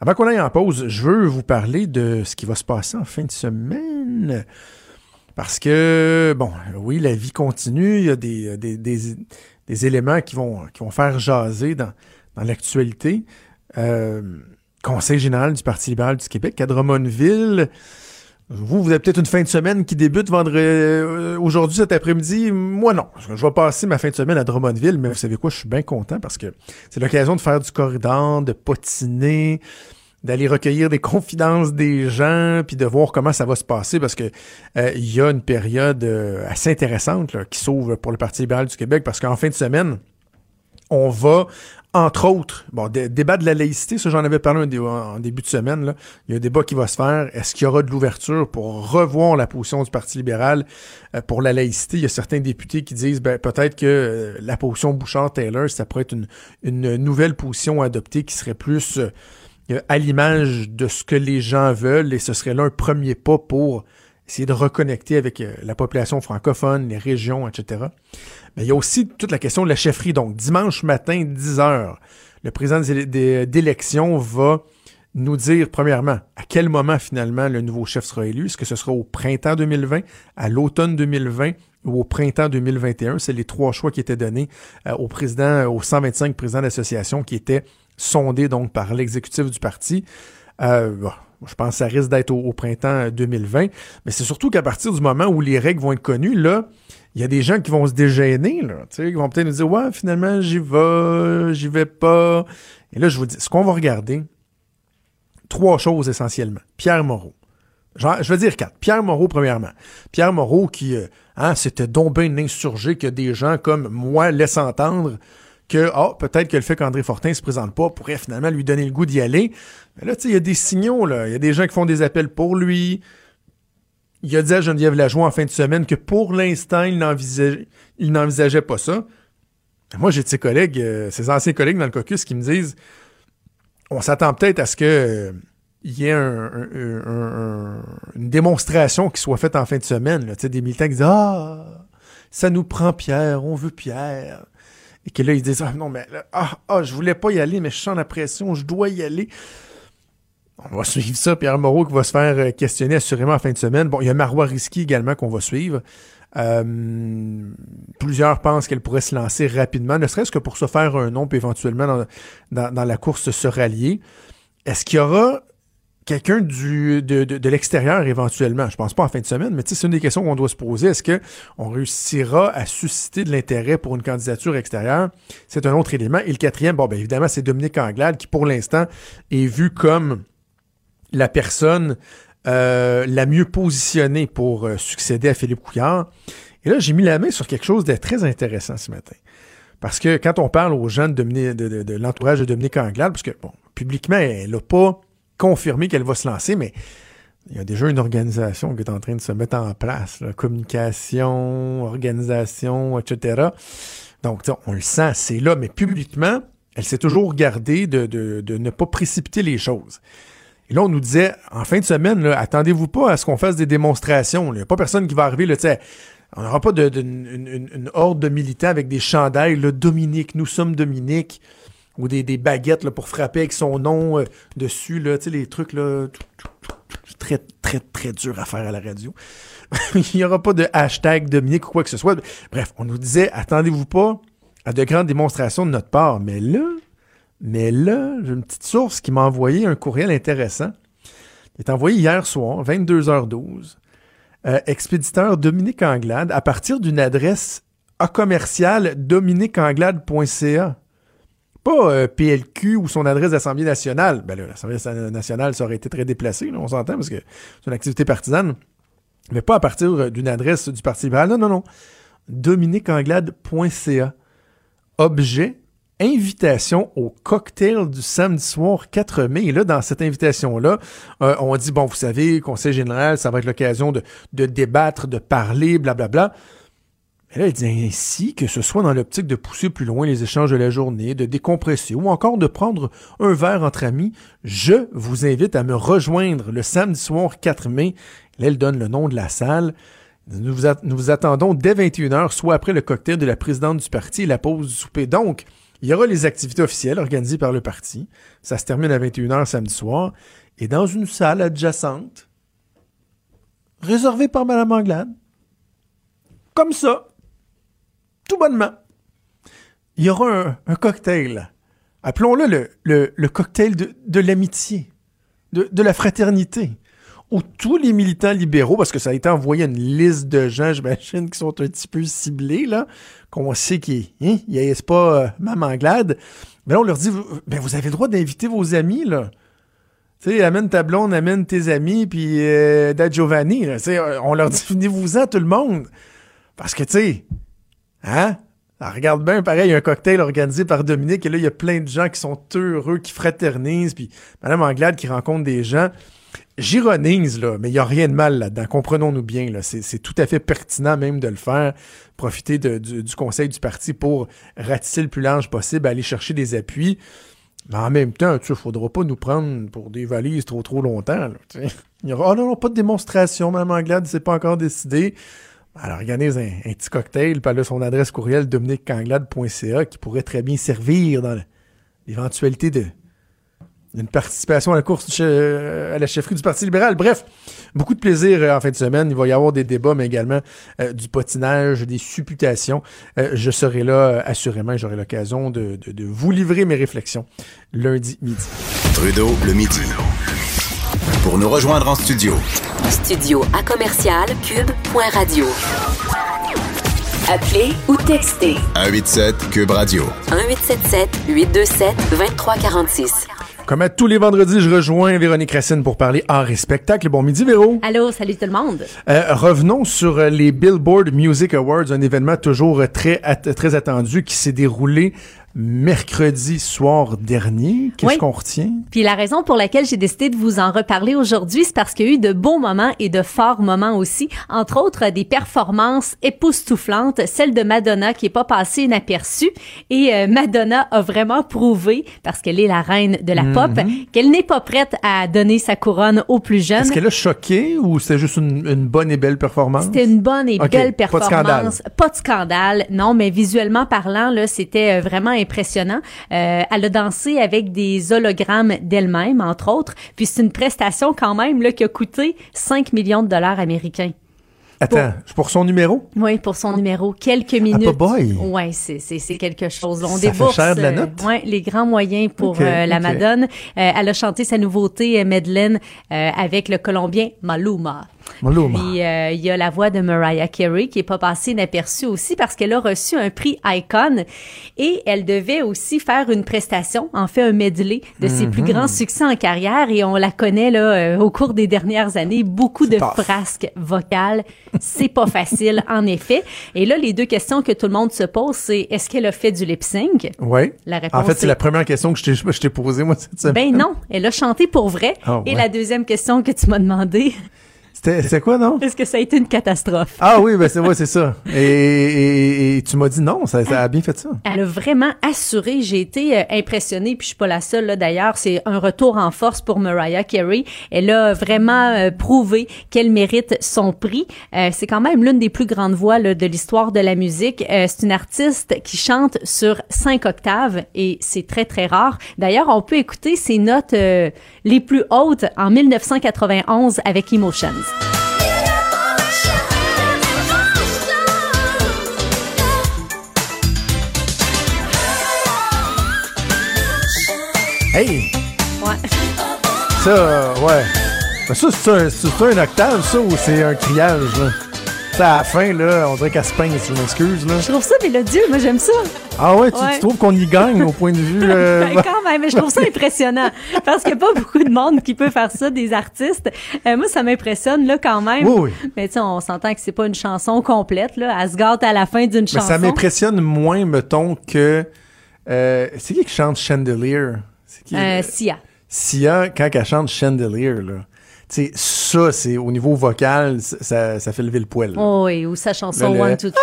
Speaker 4: Avant qu'on aille en pause, je veux vous parler de ce qui va se passer en fin de semaine. Parce que, bon, oui, la vie continue, il y a des, des, des, des éléments qui vont, qui vont faire jaser dans, dans l'actualité. Euh, Conseil général du Parti libéral du Québec à Drummondville. Vous, vous avez peut-être une fin de semaine qui débute vendredi, euh, aujourd'hui, cet après-midi. Moi, non. Je vais passer ma fin de semaine à Drummondville, mais vous savez quoi, je suis bien content parce que c'est l'occasion de faire du corridor, de potiner, d'aller recueillir des (laughs) confidences des gens, puis de voir comment ça va se passer, parce que euh, il y a une période euh, assez intéressante là, qui s'ouvre pour le Parti libéral du Québec, parce qu'en fin de semaine, on va, entre autres, bon, dé- débat de la laïcité, ça j'en avais parlé en début de semaine, il y a un débat qui va se faire, est-ce qu'il y aura de l'ouverture pour revoir la position du Parti libéral euh, pour la laïcité? Il y a certains députés qui disent, ben, peut-être que euh, la position Bouchard-Taylor, ça pourrait être une, une nouvelle position adoptée qui serait plus euh, à l'image de ce que les gens veulent, et ce serait là un premier pas pour essayer de reconnecter avec euh, la population francophone, les régions, etc. Mais il y a aussi toute la question de la chefferie. Donc, dimanche matin, 10 heures, le président des- d'élection va nous dire, premièrement, à quel moment finalement le nouveau chef sera élu. Est-ce que ce sera au printemps 2020, à l'automne 2020 ou au printemps 2021? C'est les trois choix qui étaient donnés euh, au président, aux 125 présidents d'association qui étaient sondés donc par l'exécutif du parti. Euh, je pense que ça risque d'être au, printemps 2020. Mais c'est surtout qu'à partir du moment où les règles vont être connues, là, il y a des gens qui vont se dégêner, là, qui vont peut-être nous dire, ouais, finalement, j'y vais, j'y vais pas. Et là, je vous dis, ce qu'on va regarder, trois choses essentiellement. Pierre Moreau. Je vais dire quatre. Pierre Moreau, premièrement. Pierre Moreau qui, euh, hein, c'était donc bien insurgé que des gens comme moi laissent entendre que, ah, peut-être que le fait qu'André Fortin se présente pas pourrait finalement lui donner le goût d'y aller. Mais là, tu sais, il y a des signaux, là. Il y a des gens qui font des appels pour lui. Il a dit à Geneviève Lajoie en fin de semaine que pour l'instant, il n'envisageait, pas ça. Moi, j'ai de ses collègues, euh, ses anciens collègues dans le caucus qui me disent on s'attend peut-être à ce que euh, il y ait un- un- un- un- une démonstration qui soit faite en fin de semaine. Là. Des militants qui disent Ah, ça nous prend Pierre, on veut Pierre. Et que là, ils disent Ah non, mais ah, ah, je voulais pas y aller, mais je sens la pression, je dois y aller. On va suivre ça. Pierre Moreau qui va se faire euh, questionner assurément en fin de semaine. Bon, il y a Marois Risky également qu'on va suivre. Euh, plusieurs pensent qu'elle pourrait se lancer rapidement, ne serait-ce que pour se faire un nom, puis éventuellement dans la course se rallier. Est-ce qu'il y aura quelqu'un du de, de, de l'extérieur éventuellement? Je pense pas en fin de semaine, mais c'est une des questions qu'on doit se poser. Est-ce qu'on réussira à susciter de l'intérêt pour une candidature extérieure? C'est un autre élément. Et le quatrième, bon, ben évidemment, c'est Dominique Anglade qui, pour l'instant, est vu comme la personne euh, la mieux positionnée pour euh, succéder à Philippe Couillard. Et là, j'ai mis la main sur quelque chose de très intéressant ce matin. Parce que quand on parle aux gens de, de- de l'entourage de Dominique Anglade, parce que, bon, publiquement, elle n'a pas confirmé qu'elle va se lancer, mais il y a déjà une organisation qui est en train de se mettre en place. communication, organisation, etc. Donc, on le sent, c'est là, mais publiquement, elle s'est toujours gardée de, de- ne pas précipiter les choses. Et là, on nous disait, en fin de semaine, attendez-vous pas à ce qu'on fasse des démonstrations. Il n'y a pas personne qui va arriver, là, on n'aura pas une horde de militants avec des chandails, là, Dominique, nous sommes Dominique, ou des, baguettes pour frapper avec son nom euh, dessus, là, les trucs, là, très, très, très dur à faire à la radio. (laughs) Il n'y aura pas de hashtag Dominique ou quoi que ce soit. Bref, on nous disait, attendez-vous pas à de grandes démonstrations de notre part. Mais là, mais là, j'ai une petite source qui m'a envoyé un courriel intéressant. Il est envoyé hier soir, 22h12. Euh, expéditeur Dominique Anglade, à partir d'une adresse à commercial dominiqueanglade.ca. Pas euh, PLQ ou son adresse d'Assemblée nationale. Ben là, l'Assemblée nationale, ça aurait été très déplacé, on s'entend, parce que c'est une activité partisane. Mais pas à partir euh, d'une adresse du Parti libéral. Non, non, non. dominiqueanglade.ca. Objet, invitation au cocktail du samedi soir 4 mai. Et là, dans cette invitation-là, euh, on dit, bon, vous savez, Conseil général, ça va être l'occasion de, débattre, de parler, blablabla. Mais là, il dit ainsi que ce soit dans l'optique de pousser plus loin les échanges de la journée, de décompresser ou encore de prendre un verre entre amis, je vous invite à me rejoindre le samedi soir 4 mai. Là, elle donne le nom de la salle. Nous vous, nous vous attendons dès 21h, soit après le cocktail de la présidente du parti et la pause du souper. Donc, il y aura les activités officielles organisées par le parti. Ça se termine à 21h samedi soir. Et dans une salle adjacente, réservée par Mme Anglade, comme ça, tout bonnement, il y aura un, cocktail. Appelons-le le, cocktail de, l'amitié, de, la fraternité, où tous les militants libéraux, parce que ça a été envoyé à une liste de gens, j'imagine, qui sont un petit peu ciblés, là, qu'on sait qu'ils hein, haïssent pas euh, Mme Anglade, mais là, on leur dit, ben, vous avez le droit d'inviter vos amis, là. Tu sais, amène ta blonde, amène tes amis, puis euh, Giovanni, on leur dit, venez-vous-en, tout le monde. Parce que, tu sais, Hein? Alors, regarde bien, pareil, il y a un cocktail organisé par Dominique, et là, il y a plein de gens qui sont heureux, qui fraternisent, puis Mme Anglade qui rencontre des gens. J'ironise, là, mais il n'y a rien de mal là-dedans. Comprenons-nous bien, là. C'est tout à fait pertinent même de le faire. Profiter du, conseil du parti pour ratisser le plus large possible, aller chercher des appuis. Mais en même temps, tu sais, faudra pas nous prendre pour des valises trop trop longtemps. là. Il y aura, oh non, pas de démonstration, Mme Anglade, c'est pas encore décidé. Alors, organise un, petit cocktail, puis elle son adresse courriel dominiquecanglade.ca qui pourrait très bien servir dans l'éventualité de d'une participation à la course che- à la chefferie du Parti libéral. Bref, beaucoup de plaisir euh, en fin de semaine. Il va y avoir des débats, mais également euh, du potinage, des supputations. Euh, je serai là, euh, assurément, j'aurai l'occasion de, de- de vous livrer mes réflexions lundi midi.
Speaker 3: Trudeau le midi. Pour nous rejoindre en studio,
Speaker 1: Studio à commercial cube.radio. Appelez ou textez
Speaker 3: 187 Cube Radio.
Speaker 1: 1877 827 2346.
Speaker 4: Comme à tous les vendredis, je rejoins Véronique Racine pour parler art et spectacle. Bon midi, Véro.
Speaker 6: Allô, salut tout le monde.
Speaker 4: Euh, revenons sur euh, les Billboard Music Awards, un événement toujours euh, très, at- très attendu qui s'est déroulé mercredi soir dernier. Qu'est-ce
Speaker 6: Oui.
Speaker 4: qu'on retient?
Speaker 6: Puis la raison pour laquelle j'ai décidé de vous en reparler aujourd'hui, c'est parce qu'il y a eu de beaux moments et de forts moments aussi. Entre autres, des performances époustouflantes, celle de Madonna qui est pas passée inaperçue. Et euh, Madonna a vraiment prouvé, parce qu'elle est la reine de la pop, qu'elle n'est pas prête à donner sa couronne aux plus jeunes.
Speaker 4: Est-ce qu'elle a choqué ou c'était juste une, une bonne et belle performance?
Speaker 6: C'était une bonne et belle
Speaker 4: pas de scandale.
Speaker 6: performance. Pas de scandale. Non, mais visuellement parlant, là, c'était euh, vraiment impressionnant. Euh, elle a dansé avec des hologrammes d'elle-même, entre autres. Puis c'est une prestation quand même là, qui a coûté 5 millions de dollars américains.
Speaker 4: Attends, pour son numéro?
Speaker 6: Oui, pour son numéro. Quelques minutes.
Speaker 4: pas boy.
Speaker 6: Ouais, c'est, quelque chose. On
Speaker 4: Ça fait cher de la
Speaker 6: euh,
Speaker 4: note?
Speaker 6: ouais, les grands moyens pour euh, la
Speaker 4: ok.
Speaker 6: Madone. Euh, elle a chanté sa nouveauté, Madeleine, avec le Colombien Maluma.
Speaker 4: Maluma.
Speaker 6: Puis euh, il y a la voix de Mariah Carey qui est pas passée inaperçue aussi parce qu'elle a reçu un prix Icon et elle devait aussi faire une prestation, en fait un medley de ses plus
Speaker 4: Mhm.
Speaker 6: grands succès en carrière et on la connaît là euh, au cours des dernières années, beaucoup de
Speaker 4: tough.
Speaker 6: frasques vocales, c'est pas (laughs) facile en effet. Et là les deux questions que tout le monde se pose c'est est-ce qu'elle a fait du lip sync?
Speaker 4: Ouais.
Speaker 6: La réponse
Speaker 4: En fait, c'est
Speaker 6: est-
Speaker 4: la première question que je t'ai, posée, moi, cette semaine.
Speaker 6: Ben non, elle a chanté pour vrai.
Speaker 4: Ah,
Speaker 6: Et
Speaker 4: ouais.
Speaker 6: la deuxième question que tu m'as demandé,
Speaker 4: C'était, quoi, non?
Speaker 6: est-ce que ça a été une catastrophe?
Speaker 4: Ah oui, ben c'est, ouais, c'est ça. Et, et- et tu m'as dit non, ça, ça a bien fait ça.
Speaker 6: Elle a vraiment assuré. J'ai été euh, impressionnée, puis je suis pas la seule là d'ailleurs. C'est un retour en force pour Mariah Carey. Elle a vraiment euh, prouvé qu'elle mérite son prix. Euh, c'est quand même l'une des plus grandes voix là, de l'histoire de la musique. Euh, c'est une artiste qui chante sur cinq octaves et c'est très très rare. D'ailleurs, on peut écouter ses notes euh, les plus hautes en 1991 avec Emotions.
Speaker 4: Hey!
Speaker 6: Ouais.
Speaker 4: Ça, ouais. Ben ça, c'est un, c'est un octave, ça, ou c'est un criage, là? Ça, à la fin, là, on dirait qu'elle se pince, je m'excuse, là.
Speaker 6: Je trouve ça mélodieux. Moi, j'aime ça.
Speaker 4: Ah ouais, tu,
Speaker 6: Ouais.
Speaker 4: tu trouves qu'on y gagne au point de vue... (laughs) euh,
Speaker 6: Ben, quand même, mais je trouve ça impressionnant parce qu'il n'y a pas beaucoup de monde qui peut faire ça, des artistes. Euh, moi, ça m'impressionne là quand même.
Speaker 4: Oui, oui.
Speaker 6: Mais tu sais, on s'entend que c'est pas une chanson complète là. Elle se gâte à la fin d'une
Speaker 4: Mais
Speaker 6: chanson.
Speaker 4: ça m'impressionne moins, mettons, que... euh, c'est qui qui chante Chandelier? Qui?
Speaker 6: Euh,
Speaker 4: euh,
Speaker 6: Sia.
Speaker 4: Sia, quand elle chante Chandelier, là, tu sais, ça, c'est au niveau vocal, ça- fait lever le poil. là.
Speaker 6: Oh oui, ou sa chanson
Speaker 4: le-
Speaker 6: One Two Three.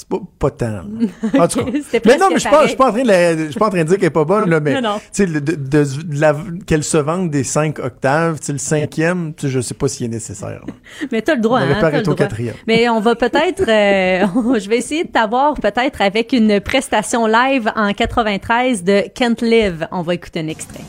Speaker 4: C'est pas, pas tant. (laughs) En tout cas. Mais non, mais je suis pas, en train de la- je suis pas en train de dire qu'elle est pas bonne, là, mais, tu sais, de, de- de la- qu'elle se vende des cinq octaves, tu sais, le cinquième, tu sais, je sais pas s'il est nécessaire. (laughs)
Speaker 6: Mais t'as le droit,
Speaker 4: On
Speaker 6: hein,
Speaker 4: pas
Speaker 6: le
Speaker 4: au
Speaker 6: droit.
Speaker 4: quatrième.
Speaker 6: Mais on va peut-être, euh, (laughs) je vais essayer de t'avoir peut-être avec une prestation live en 93 de Can't Live. On va écouter un extrait.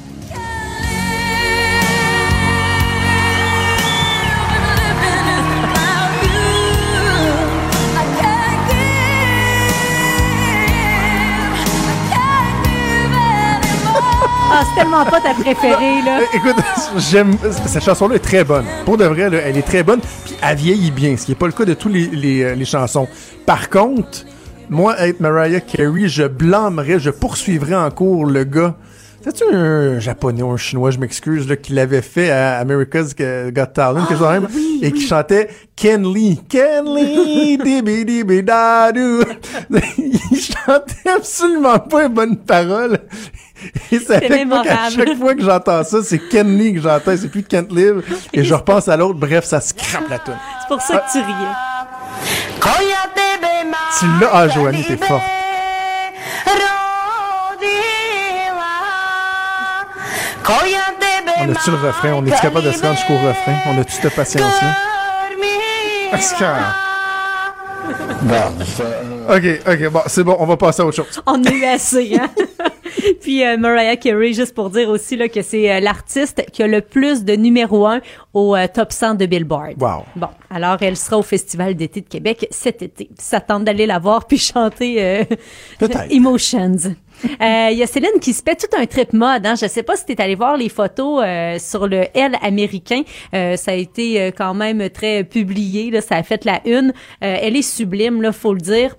Speaker 6: C'est tellement pas ta préférée, là.
Speaker 4: Euh, Écoute, j'aime, cette chanson-là est très bonne. Pour de vrai, là, elle est très bonne, puis elle vieillit bien, ce qui n'est pas le cas de tous les, les, euh, les chansons. Par contre, moi, être Mariah Carey, je blâmerais, je poursuivrais en cours le gars. C'est-tu un japonais ou un chinois, je m'excuse, là, qui l'avait fait à America's Got Talent, quelque chose de même, et qui chantait Ken Lee. Ken Lee, dibi dibi dadu. Il chantait absolument pas les bonnes paroles. Et ça
Speaker 6: C'est
Speaker 4: fait moi,
Speaker 6: mémorable.
Speaker 4: chaque fois que j'entends ça, c'est Ken Lee que j'entends, c'est plus Kent Live. Et je repense à l'autre, bref, ça scrape la tune.
Speaker 6: C'est pour ça que tu riais.
Speaker 4: Tu l'as, ah, Joanie, t'es forte. On a-tu le refrain? On est-tu capable de se rendre jusqu'au refrain? On a-tu cette patience-là? Parce que... (laughs) Ok, ok, bon, c'est bon, on va passer à autre chose.
Speaker 6: On a eu assez, hein? (laughs) (laughs) Puis euh, Mariah Carey, juste pour dire aussi là, que c'est euh, l'artiste qui a le plus de numéro un au euh, top 100 de Billboard.
Speaker 4: Wow.
Speaker 6: Bon, alors elle sera au Festival d'été de Québec cet été. Ça tente d'aller la voir puis chanter euh. (laughs) Emotions. Euh, Il y a Céline qui se fait tout un trip mode. Hein. Je sais pas si tu es allé voir les photos euh, sur le L américain. Euh, ça a été euh, quand même très publié. Là. Ça a fait la une. Euh, elle est sublime, là, faut le dire.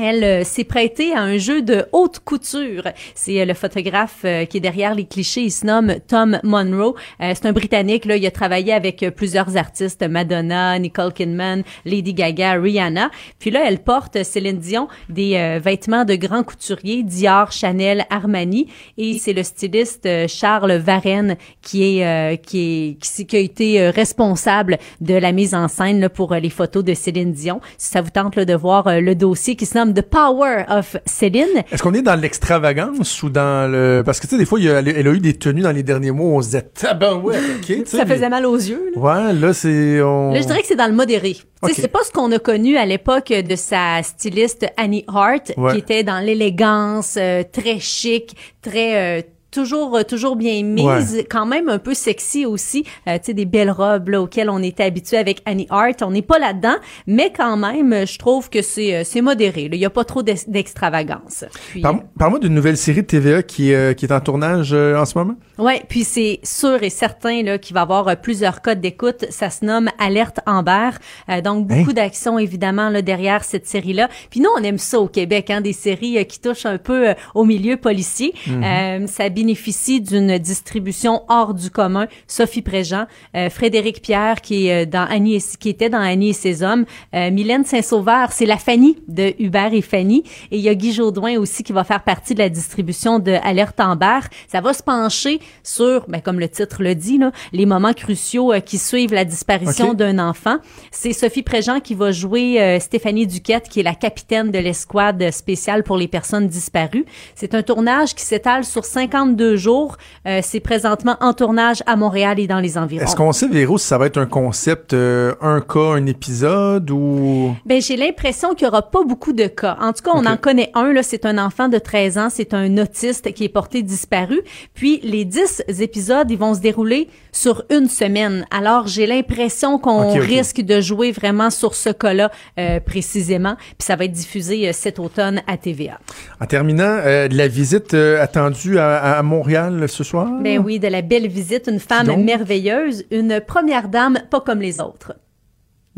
Speaker 6: Elle euh, s'est prêtée à un jeu de haute couture. C'est euh, le photographe euh, qui est derrière les clichés. Il se nomme Tom Monroe. C'est un Britannique. Là, il a travaillé avec plusieurs artistes Madonna, Nicole Kidman, Lady Gaga, Rihanna. Puis là, elle porte Céline Dion des vêtements de grands couturiers Dior, Chanel, Armani. Et c'est le styliste Charles Varenne qui est qui est qui, qui a été responsable de la mise en scène là, pour les photos de Céline Dion. Si ça vous tente là, de voir le dossier qui se nomme The Power of Céline.
Speaker 4: Est-ce qu'on est dans l'extravagance ou dans le... Parce que, tu sais, des fois, il y a- elle a eu des tenues dans les derniers mois on se disait, tabarouette, OK, tu sais,
Speaker 6: Ça
Speaker 4: mais-
Speaker 6: faisait mal aux yeux. Là.
Speaker 4: Ouais, là, c'est... On...
Speaker 6: Là, je dirais que c'est dans le modéré. Tu
Speaker 4: Ok.
Speaker 6: sais, C'est pas ce qu'on a connu à l'époque de sa styliste Annie Hart,
Speaker 4: Ouais.
Speaker 6: qui était dans l'élégance, euh, très chic, très euh, toujours euh, toujours bien mise, quand même un peu sexy aussi, euh, tu sais des belles robes là, auxquelles on était habitué avec Annie Hart, on n'est pas là-dedans, mais quand même je trouve que c'est euh, c'est modéré, il y a pas trop d'ex- d'extravagance.
Speaker 4: Parle-moi d'une nouvelle série de TVA qui, est, euh, qui est en tournage euh, en ce moment.
Speaker 6: Ouais, puis c'est sûr et certain là qu'il va y avoir plusieurs codes d'écoute. Ça se nomme Alerte Amber. Donc beaucoup
Speaker 4: Hein?
Speaker 6: d'action évidemment là derrière cette série-là. Puis nous on aime ça au Québec, hein, des séries qui touchent un peu au milieu policier. Ça bénéficie d'une distribution hors du commun. Sophie Préjean, euh, Frédéric Pierre qui est euh, dans Annie et- qui était dans Annie et ses hommes, euh, Mylène Saint-Sauveur, c'est la Fanny de Hubert et Fanny, et il y a Guy Jodoin aussi qui va faire partie de la distribution de Alerte Amber. Ça va se pencher sur, ben, comme le titre le dit, là, les moments cruciaux euh, qui suivent la disparition d'un enfant. C'est Sophie Préjean qui va jouer Stéphanie Duquette, qui est la capitaine de l'escouade spéciale pour les personnes disparues. C'est un tournage qui s'étale sur 52 jours. Euh, c'est présentement en tournage à Montréal et dans les environs.
Speaker 4: Est-ce qu'on sait, Véro, si ça va être un concept, euh, un cas, un épisode ou...
Speaker 6: Ben, j'ai l'impression qu'il y aura pas beaucoup de cas. En tout cas, on en connaît un, là. C'est un enfant de 13 ans. C'est un autiste qui est porté disparu. Puis, les 10 épisodes, ils vont se dérouler sur une semaine. Alors, j'ai l'impression qu'on risque de jouer vraiment sur ce cas-là, euh, précisément. Puis, ça va être diffusé cet automne à TVA.
Speaker 4: En terminant, la visite attendue à, à Montréal ce soir?
Speaker 6: Ben oui, de la belle visite, une femme
Speaker 4: Donc?
Speaker 6: merveilleuse, une première dame pas comme les autres.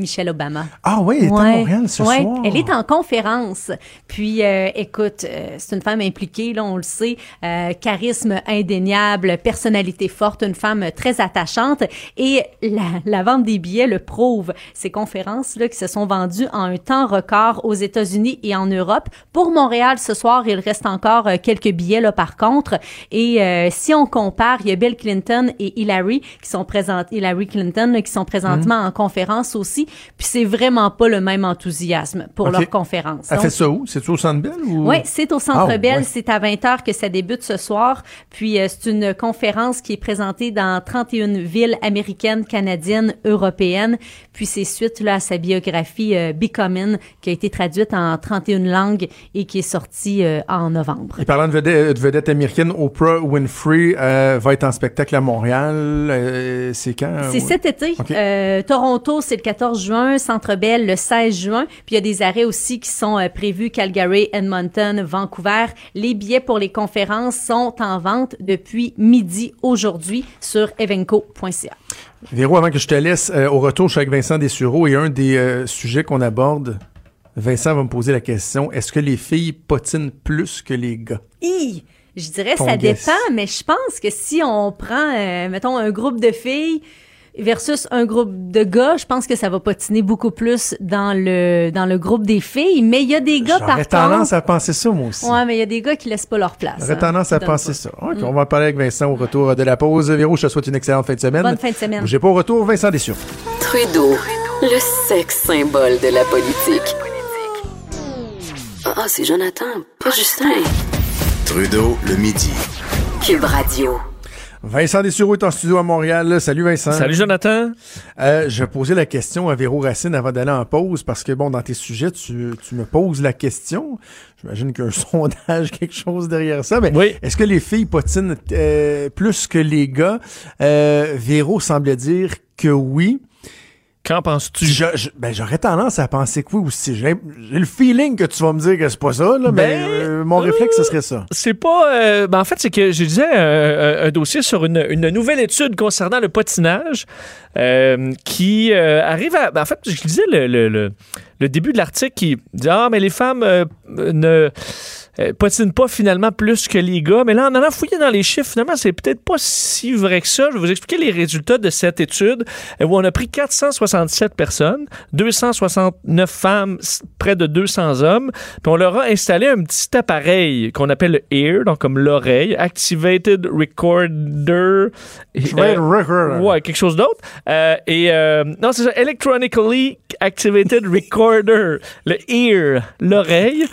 Speaker 6: Michelle Obama.
Speaker 4: Ah oui, elle est à
Speaker 6: Ouais,
Speaker 4: Montréal ce
Speaker 6: ouais,
Speaker 4: soir.
Speaker 6: Elle est en conférence. Puis, euh, écoute, euh, c'est une femme impliquée, là, on le sait, euh, charisme indéniable, personnalité forte, une femme très attachante. Et la, la vente des billets le prouve. Ces conférences là qui se sont vendues en un temps record aux États-Unis et en Europe. Pour Montréal ce soir, il reste encore euh, quelques billets là par contre. Et euh, si on compare, il y a Bill Clinton et Hillary qui sont présentes, Hillary Clinton là, qui sont présentement
Speaker 4: Mhm.
Speaker 6: en conférence aussi. Puis c'est vraiment pas le même enthousiasme pour leur conférence.
Speaker 4: Elle
Speaker 6: Donc,
Speaker 4: fait ça où? C'est au Centre Bell ou?
Speaker 6: oui, c'est au Centre
Speaker 4: Ah,
Speaker 6: Bell.
Speaker 4: ouais.
Speaker 6: C'est à 20h que ça débute ce soir. Puis, euh, c'est une conférence qui est présentée dans 31 villes américaines, canadiennes, européennes. Puis, c'est suite là, à sa biographie euh, Becoming, qui a été traduite en 31 langues et qui est sortie euh, en novembre.
Speaker 4: Et parlant de vedette, de vedette américaine, Oprah Winfrey va être en spectacle à Montréal. C'est quand?
Speaker 6: C'est cet été. Toronto, c'est le 14 juin. Centre Bell, le 16 juin. Puis il y a des arrêts aussi qui sont euh, prévus. Calgary, Edmonton, Vancouver. Les billets pour les conférences sont en vente depuis midi aujourd'hui sur evenco.ca.
Speaker 4: Véro, avant que je te laisse, euh, au retour, je suis avec Vincent Dessureau et un des euh, sujets qu'on aborde, Vincent va me poser la question, est-ce que les filles potinent plus que les gars?
Speaker 6: Hi! Je dirais
Speaker 4: Ton
Speaker 6: ça
Speaker 4: guess.
Speaker 6: dépend, mais je pense que si on prend, euh, mettons, un groupe de filles versus un groupe de gars, je pense que ça va patiner beaucoup plus dans le dans le groupe des filles. Mais il y a des gars par
Speaker 4: J'aurais tendance
Speaker 6: contre.
Speaker 4: à penser ça, moi aussi.
Speaker 6: Ouais, mais il y a des gars qui laissent pas leur place.
Speaker 4: J'aurais
Speaker 6: hein,
Speaker 4: tendance à penser
Speaker 6: pas.
Speaker 4: ça. OK, on va en parler avec Vincent au retour de la pause. Véro, je te souhaite une excellente fin de semaine.
Speaker 6: Bonne fin de semaine.
Speaker 4: J'ai pas au retour, Vincent Dessureau.
Speaker 1: Trudeau, le sexe symbole de la politique. Ah, c'est Jonathan, pas Justin.
Speaker 3: Trudeau, le midi.
Speaker 1: Cube Radio.
Speaker 4: Vincent Dessureau est en studio à Montréal. Salut Vincent.
Speaker 7: Salut Jonathan.
Speaker 4: Euh, je posais la question à Véro Racine avant d'aller en pause parce que, bon, dans tes sujets, tu, tu me poses la question. J'imagine qu'il y a un (laughs) sondage, quelque chose derrière ça. Mais
Speaker 7: Oui.
Speaker 4: est-ce que les filles potinent euh, plus que les gars? Euh, Véro semblait dire que oui.
Speaker 7: Qu'en penses-tu?
Speaker 4: Ben, j'aurais tendance à penser que oui aussi. J'ai le feeling que tu vas me dire que c'est pas ça, là, mais
Speaker 7: Ben,
Speaker 4: euh, mon réflexe, ce serait ça.
Speaker 7: C'est pas. euh, ben en fait, c'est que je disais un, dossier sur une, une nouvelle étude concernant le patinage euh, qui euh, arrive à. ben, en fait, je disais le, le, le- le début de l'article qui dit Ah, mais les femmes euh, ne. Euh, patinent pas finalement plus que les gars. Mais là, en allant fouiller dans les chiffres, finalement, c'est peut-être pas si vrai que ça. Je vais vous expliquer les résultats de cette étude euh, où on a pris 467 personnes, 269 femmes, près de 200 hommes, puis on leur a installé un petit appareil qu'on appelle le ear, donc comme l'oreille, Activated Recorder.
Speaker 4: Right,
Speaker 7: Euh,
Speaker 4: right.
Speaker 7: Ouais, quelque chose d'autre. Euh, et euh, non, c'est ça, Electronically Activated Recorder, le ear, l'oreille,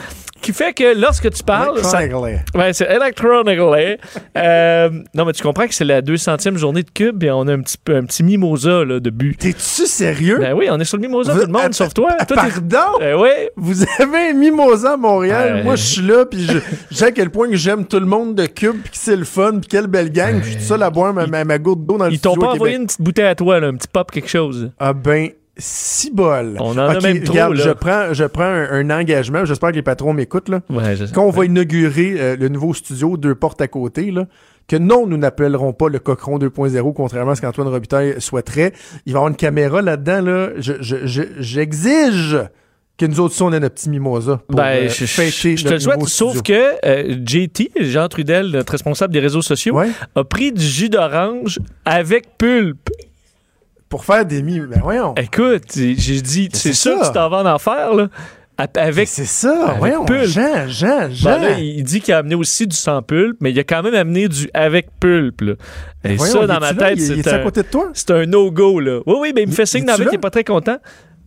Speaker 7: qui fait que lorsque tu parles, ça,
Speaker 4: Electronically.
Speaker 7: Ouais, c'est Electronically. (laughs) euh, non, mais tu comprends que c'est la 200e journée de Cube et on a un petit, un petit mimosa là, de but.
Speaker 4: T'es-tu sérieux?
Speaker 7: Ben oui, on est sur le mimosa,
Speaker 4: Vous-
Speaker 7: tout le monde, sauf toi. t'es-
Speaker 4: Pardon?
Speaker 7: Euh, oui.
Speaker 4: Vous avez un mimosa à Montréal. Moi, je suis là, puis je, sais à quel point que j'aime tout le monde de Cube, puis que c'est le fun, puis quelle belle gang. puis Je suis tout seul à boire ma, ma, ma goutte d'eau dans le
Speaker 7: Ils t'ont pas envoyé une petite bouteille à toi, là, un petit pop, quelque chose.
Speaker 4: Ah ben, si bol.
Speaker 7: On en a
Speaker 4: Ok,
Speaker 7: même trop,
Speaker 4: regarde,
Speaker 7: là.
Speaker 4: Je prends, je prends un, un engagement. J'espère que les patrons m'écoutent. Là.
Speaker 7: Ouais, je sais.
Speaker 4: Quand on va inaugurer euh, le nouveau studio, deux portes à côté, là, que non, nous n'appellerons pas le Cochon 2.0, contrairement à ce qu'Antoine Robitaille souhaiterait. Il va y avoir une caméra là-dedans. Là. Je, je, je- j'exige que nous autres, on ait notre petit mimosa pour
Speaker 7: Ben,
Speaker 4: euh,
Speaker 7: je,
Speaker 4: fêter
Speaker 7: je te le souhaite, sauf que euh, JT, Jean Trudel, notre responsable des réseaux sociaux,
Speaker 4: Ouais,
Speaker 7: a pris du jus d'orange avec pulpe.
Speaker 4: Pour faire des mi... Ben voyons.
Speaker 7: Écoute, j'ai dit, c'est
Speaker 4: ça.
Speaker 7: que tu t'en vas en enfer, là. Avec
Speaker 4: c'est ça,
Speaker 7: avec
Speaker 4: voyons.
Speaker 7: pulpe.
Speaker 4: Jean, Jean, Jean.
Speaker 7: Ben là, il dit qu'il a amené aussi du sans pulpe, mais il a quand même amené du avec pulpe. là. Et
Speaker 4: Voyons,
Speaker 7: ça,
Speaker 4: il
Speaker 7: dans ma tête,
Speaker 4: Il- il
Speaker 7: c'est un,
Speaker 4: côté de toi?
Speaker 7: c'est un no-go. là. Oui, oui, mais il me
Speaker 4: Il-
Speaker 7: fait signe
Speaker 4: il
Speaker 7: dans la
Speaker 4: est-tu
Speaker 7: vie,
Speaker 4: là?
Speaker 7: qu'il est pas très content.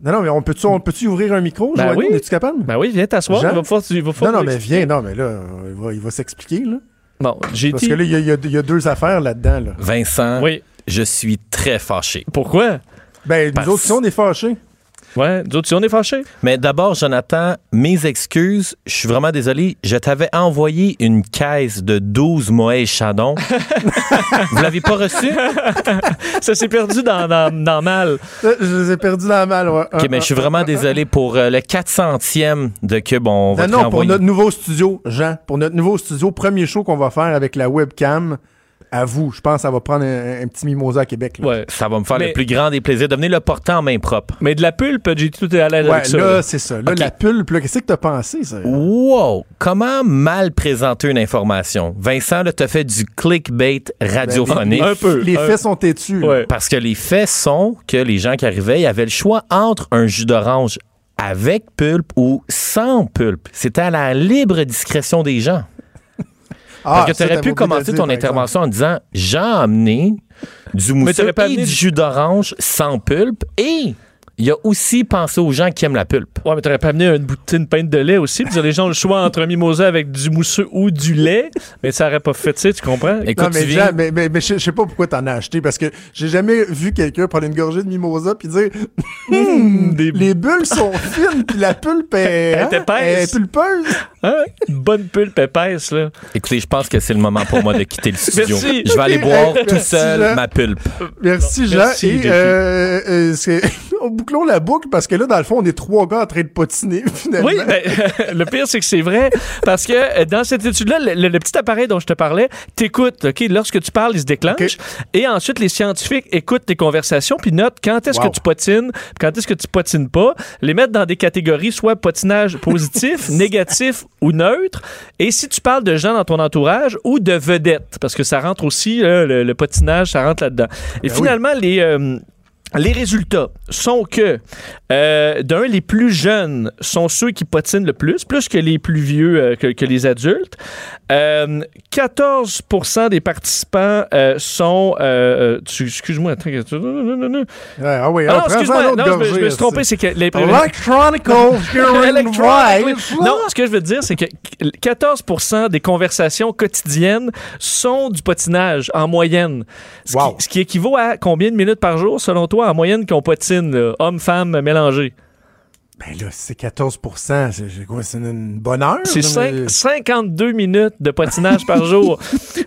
Speaker 4: Non, non, mais on peut-tu on peut-tu ouvrir un micro?
Speaker 7: Ben oui.
Speaker 4: Es-tu capable?
Speaker 7: Ben oui, viens t'asseoir.
Speaker 4: Jean?
Speaker 7: Il va falloir, il va
Speaker 4: non,
Speaker 7: falloir
Speaker 4: non, mais viens. Non, mais là, il va, il va s'expliquer, là.
Speaker 7: Bon, JT.
Speaker 4: Parce que là, il y, a- il y a- il y a deux affaires là-dedans, là.
Speaker 8: Vincent,
Speaker 7: Oui.
Speaker 8: Je suis très fâché.
Speaker 7: Pourquoi?
Speaker 4: Ben,
Speaker 8: Parce-
Speaker 4: nous autres, si on est fâchés.
Speaker 7: Ouais, nous autres, si on est fâchés.
Speaker 8: Mais d'abord, Jonathan, mes excuses. Je suis vraiment désolé. Je t'avais envoyé une caisse de 12 Moët Chardon. (laughs) Vous l'avez pas reçu? (laughs)
Speaker 7: Ça s'est perdu dans, dans, dans mal.
Speaker 4: Euh, Je les ai perdus dans la malle, ouais.
Speaker 8: OK, mais je suis vraiment désolé pour euh, le 400e de Cube. On va
Speaker 4: Non, non, pour notre nouveau studio, Jean, pour notre nouveau studio, premier show qu'on va faire avec la webcam, à vous, je pense que ça va prendre un, un petit mimosa à Québec. Là.
Speaker 7: Ouais.
Speaker 8: Ça va me faire
Speaker 7: Mais-
Speaker 8: le plus grand des plaisirs de venir le porter en main propre.
Speaker 7: Mais de la pulpe, JT, tout à l'aise
Speaker 4: Ouais,
Speaker 7: avec ça.
Speaker 4: là,
Speaker 7: là.
Speaker 4: c'est ça. Là, la pulpe, qu'est-ce que t'as pensé, ça?
Speaker 8: Wow! Comment mal présenter une information? Vincent, là, t'as fait du clickbait radiophonique.
Speaker 7: un peu.
Speaker 4: Les
Speaker 7: un-
Speaker 4: faits sont têtus.
Speaker 7: Ouais.
Speaker 8: Parce que les faits sont que les gens qui arrivaient, ils avaient le choix entre un jus d'orange avec pulpe ou sans pulpe. C'était à la libre discrétion des gens.
Speaker 4: Ah,
Speaker 8: Parce que
Speaker 4: ça,
Speaker 8: tu aurais pu commencer ton intervention en disant J'ai amené du mousseux et du- jus d'orange sans pulpe et il a aussi pensé aux gens qui aiment la pulpe.
Speaker 7: Ouais, mais t'aurais pas amené une bouteille, une pinte de lait aussi. Puis les gens ont le choix entre un mimosa avec du mousseux ou du lait. Mais ça aurait pas fait, tu sais, tu comprends?
Speaker 8: Écoute,
Speaker 4: Non, mais,
Speaker 8: viens-
Speaker 4: Jean, mais, mais, mais je sais pas pourquoi t'en as acheté, parce que j'ai jamais vu quelqu'un prendre une gorgée de mimosa puis dire Hum,
Speaker 7: des-
Speaker 4: les bulles sont (laughs) fines puis la pulpe est,
Speaker 7: Elle est
Speaker 4: hein,
Speaker 7: épaisse.
Speaker 4: elle est pulpeuse.
Speaker 7: Hein? Une bonne pulpe épaisse, là.
Speaker 8: Écoutez, je pense que c'est le moment pour moi de quitter le (laughs) studio.
Speaker 7: Merci.
Speaker 8: Je vais aller boire
Speaker 4: hey,
Speaker 8: tout seul
Speaker 4: Jean.
Speaker 8: ma pulpe.
Speaker 4: Merci, Jean.
Speaker 7: merci,
Speaker 4: Et euh, euh, c'est- (laughs) bouclons la boucle parce que là, dans le fond, on est trois gars en train de potiner (laughs) finalement.
Speaker 7: Oui, ben, (laughs) le pire, c'est que c'est vrai. Parce que euh, dans cette étude-là, le, petit appareil dont je te parlais, t'écoutes, OK? Lorsque tu parles, il se déclenche. Et ensuite, les scientifiques écoutent tes conversations puis notent quand est-ce
Speaker 4: Wow.
Speaker 7: que tu potines, quand est-ce que tu potines pas. Les mettre dans des catégories, soit potinage positif, (laughs) négatif ou neutre. Et si tu parles de gens dans ton entourage ou de vedettes, parce que ça rentre aussi, là, le, le potinage, ça rentre là-dedans. Et
Speaker 4: Ben oui.
Speaker 7: finalement, les... euh, les résultats sont que, euh, d'un, les plus jeunes sont ceux qui patinent le plus, plus que les plus vieux, euh, que, que les adultes. Euh, 14 des participants euh, sont... Excuse-moi, attends.
Speaker 4: Ouais, ah oui,
Speaker 7: Ah non,
Speaker 4: prends-en
Speaker 7: excuse-moi, non, je me- je, me suis trompé,
Speaker 4: c'est-
Speaker 7: que les
Speaker 4: Electronical. (laughs)
Speaker 7: Non, ce que je veux dire, c'est que 14% des conversations quotidiennes sont du potinage en moyenne. Ce,
Speaker 4: Wow.
Speaker 7: qui, ce qui équivaut à combien de minutes par jour, selon toi, en moyenne, qu'on potine, là, hommes-femmes mélangés?
Speaker 4: Ben là, c'est 14 c'est quoi, c'est une bonne heure?
Speaker 7: C'est
Speaker 4: là, mais-
Speaker 7: cinq- 52 minutes de patinage par (laughs) jour.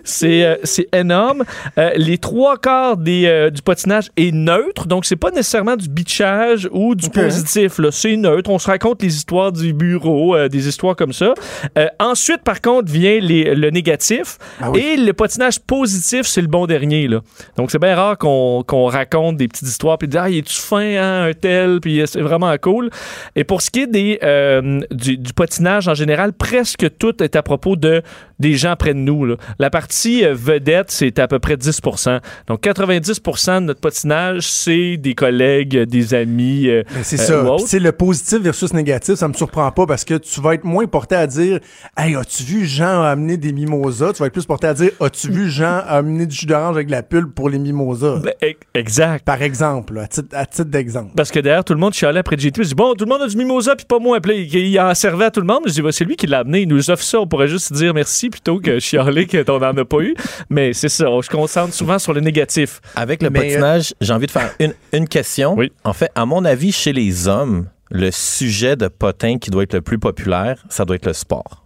Speaker 7: C'est euh, énorme. Euh, les trois quarts des, euh, du patinage est neutre, donc c'est pas nécessairement du bitchage ou du
Speaker 4: Ok.
Speaker 7: positif. là. C'est neutre. On se raconte les histoires du bureau, euh, des histoires comme ça. Euh, ensuite, par contre, vient les, le négatif.
Speaker 4: Ah oui.
Speaker 7: Et le patinage positif, c'est le bon dernier. Là. Donc c'est bien rare qu'on qu'on raconte des petites histoires puis dire Ah, il est-tu fin, hein, un tel, puis euh, c'est vraiment cool. Et pour ce qui est des, euh, du, du patinage en général, presque tout est à propos de des gens près de nous. là. La partie euh, vedette, c'est à peu près 10% Donc 90% de notre patinage, c'est des collègues, des amis. euh,
Speaker 4: Ben, c'est
Speaker 7: euh,
Speaker 4: ça. sais, le positif versus négatif, ça me surprend pas parce que tu vas être moins porté à dire Hey, as-tu vu Jean amener des mimosas? Tu vas être plus porté à dire As-tu vu Jean amener du jus d'orange avec de la pulpe pour les mimosas?
Speaker 7: Ben, exact.
Speaker 4: Par exemple, à titre, d'exemple.
Speaker 7: Parce que derrière, tout le monde chialait après JT. Je dis, bon, tout le monde a du mimosa, puis pas moi. Puis il, en servait à tout le monde. Je dis, bah, c'est lui qui l'a amené. Il nous offre ça. On pourrait juste dire merci plutôt que chialer qu'on n'en a pas eu. Mais c'est ça. On se concentre souvent sur le négatif.
Speaker 8: Avec le
Speaker 4: Mais, euh,
Speaker 8: patinage, j'ai envie de faire une, une question.
Speaker 7: Oui.
Speaker 8: En fait, à mon avis, chez les hommes, le sujet de potin qui doit être le plus populaire, ça doit être le sport.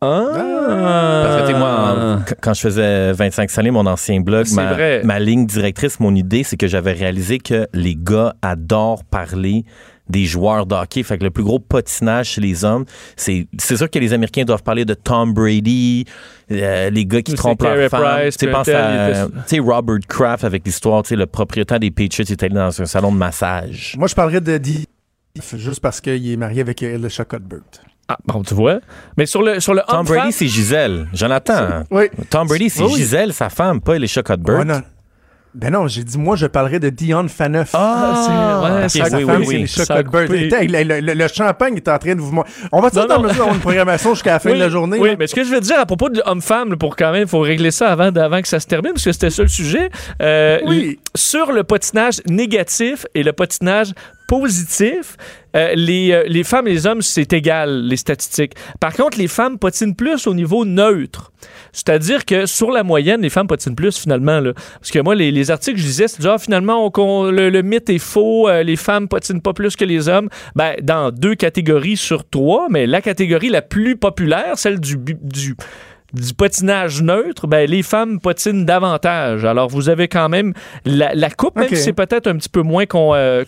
Speaker 7: Ah!
Speaker 8: Parce que, moi, quand je faisais 25 salés, mon ancien blog, ma, ma ligne directrice, mon idée, c'est que j'avais réalisé que les gars adorent parler des joueurs de hockey. Fait que le plus gros patinage chez les hommes, c'est c'est sûr que les Américains doivent parler de Tom Brady, euh, les gars qui trompent
Speaker 7: Carey
Speaker 8: leur femme.
Speaker 7: Price,
Speaker 8: Tu sais, pense à Robert Kraft avec l'histoire, tu sais, le propriétaire des Patriots est allé dans un salon de massage.
Speaker 4: Moi, je parlerais de juste parce qu'il est marié avec Elisha Cuthbert.
Speaker 7: Ah, bon, tu vois. Mais sur le, sur le
Speaker 8: Tom Brady, c'est Gisèle. Jonathan.
Speaker 4: Oui.
Speaker 8: Tom Brady, c'est
Speaker 4: Oui, oui.
Speaker 8: Gisèle, sa femme, pas Elisha Cuthbert.
Speaker 4: Ouais, non. Ben non, j'ai dit, moi, je parlerais de Dion Phaneuf.
Speaker 7: Ah, c'est- ouais,
Speaker 8: ok,
Speaker 7: ça a
Speaker 4: Sa
Speaker 8: oui,
Speaker 4: femme,
Speaker 8: oui,
Speaker 4: c'est
Speaker 7: coupé.
Speaker 4: Hey, Le, le- le champagne est en train de vous... On va mesure d'avoir une programmation jusqu'à la fin
Speaker 7: Oui,
Speaker 4: de la journée.
Speaker 7: Oui,
Speaker 4: là?
Speaker 7: mais ce que je veux dire à propos de homme-femme, pour quand même, il faut régler ça avant, avant que ça se termine, parce que c'était ça le sujet. Euh,
Speaker 4: Oui.
Speaker 7: Sur le patinage négatif et le patinage positif, euh, les, euh, les femmes et les hommes, c'est égal, les statistiques. Par contre, les femmes patinent plus au niveau neutre. C'est-à-dire que sur la moyenne, les femmes patinent plus finalement. Là. Parce que moi, les, les articles je disais, finalement, le, mythe est faux, euh, les femmes patinent pas plus que les hommes. Ben, dans deux catégories sur trois, mais la catégorie la plus populaire, celle du, du, du patinage neutre, ben, les femmes patinent davantage. Alors, vous avez quand même la, la coupe, même si c'est peut-être un petit peu moins qu'on euh,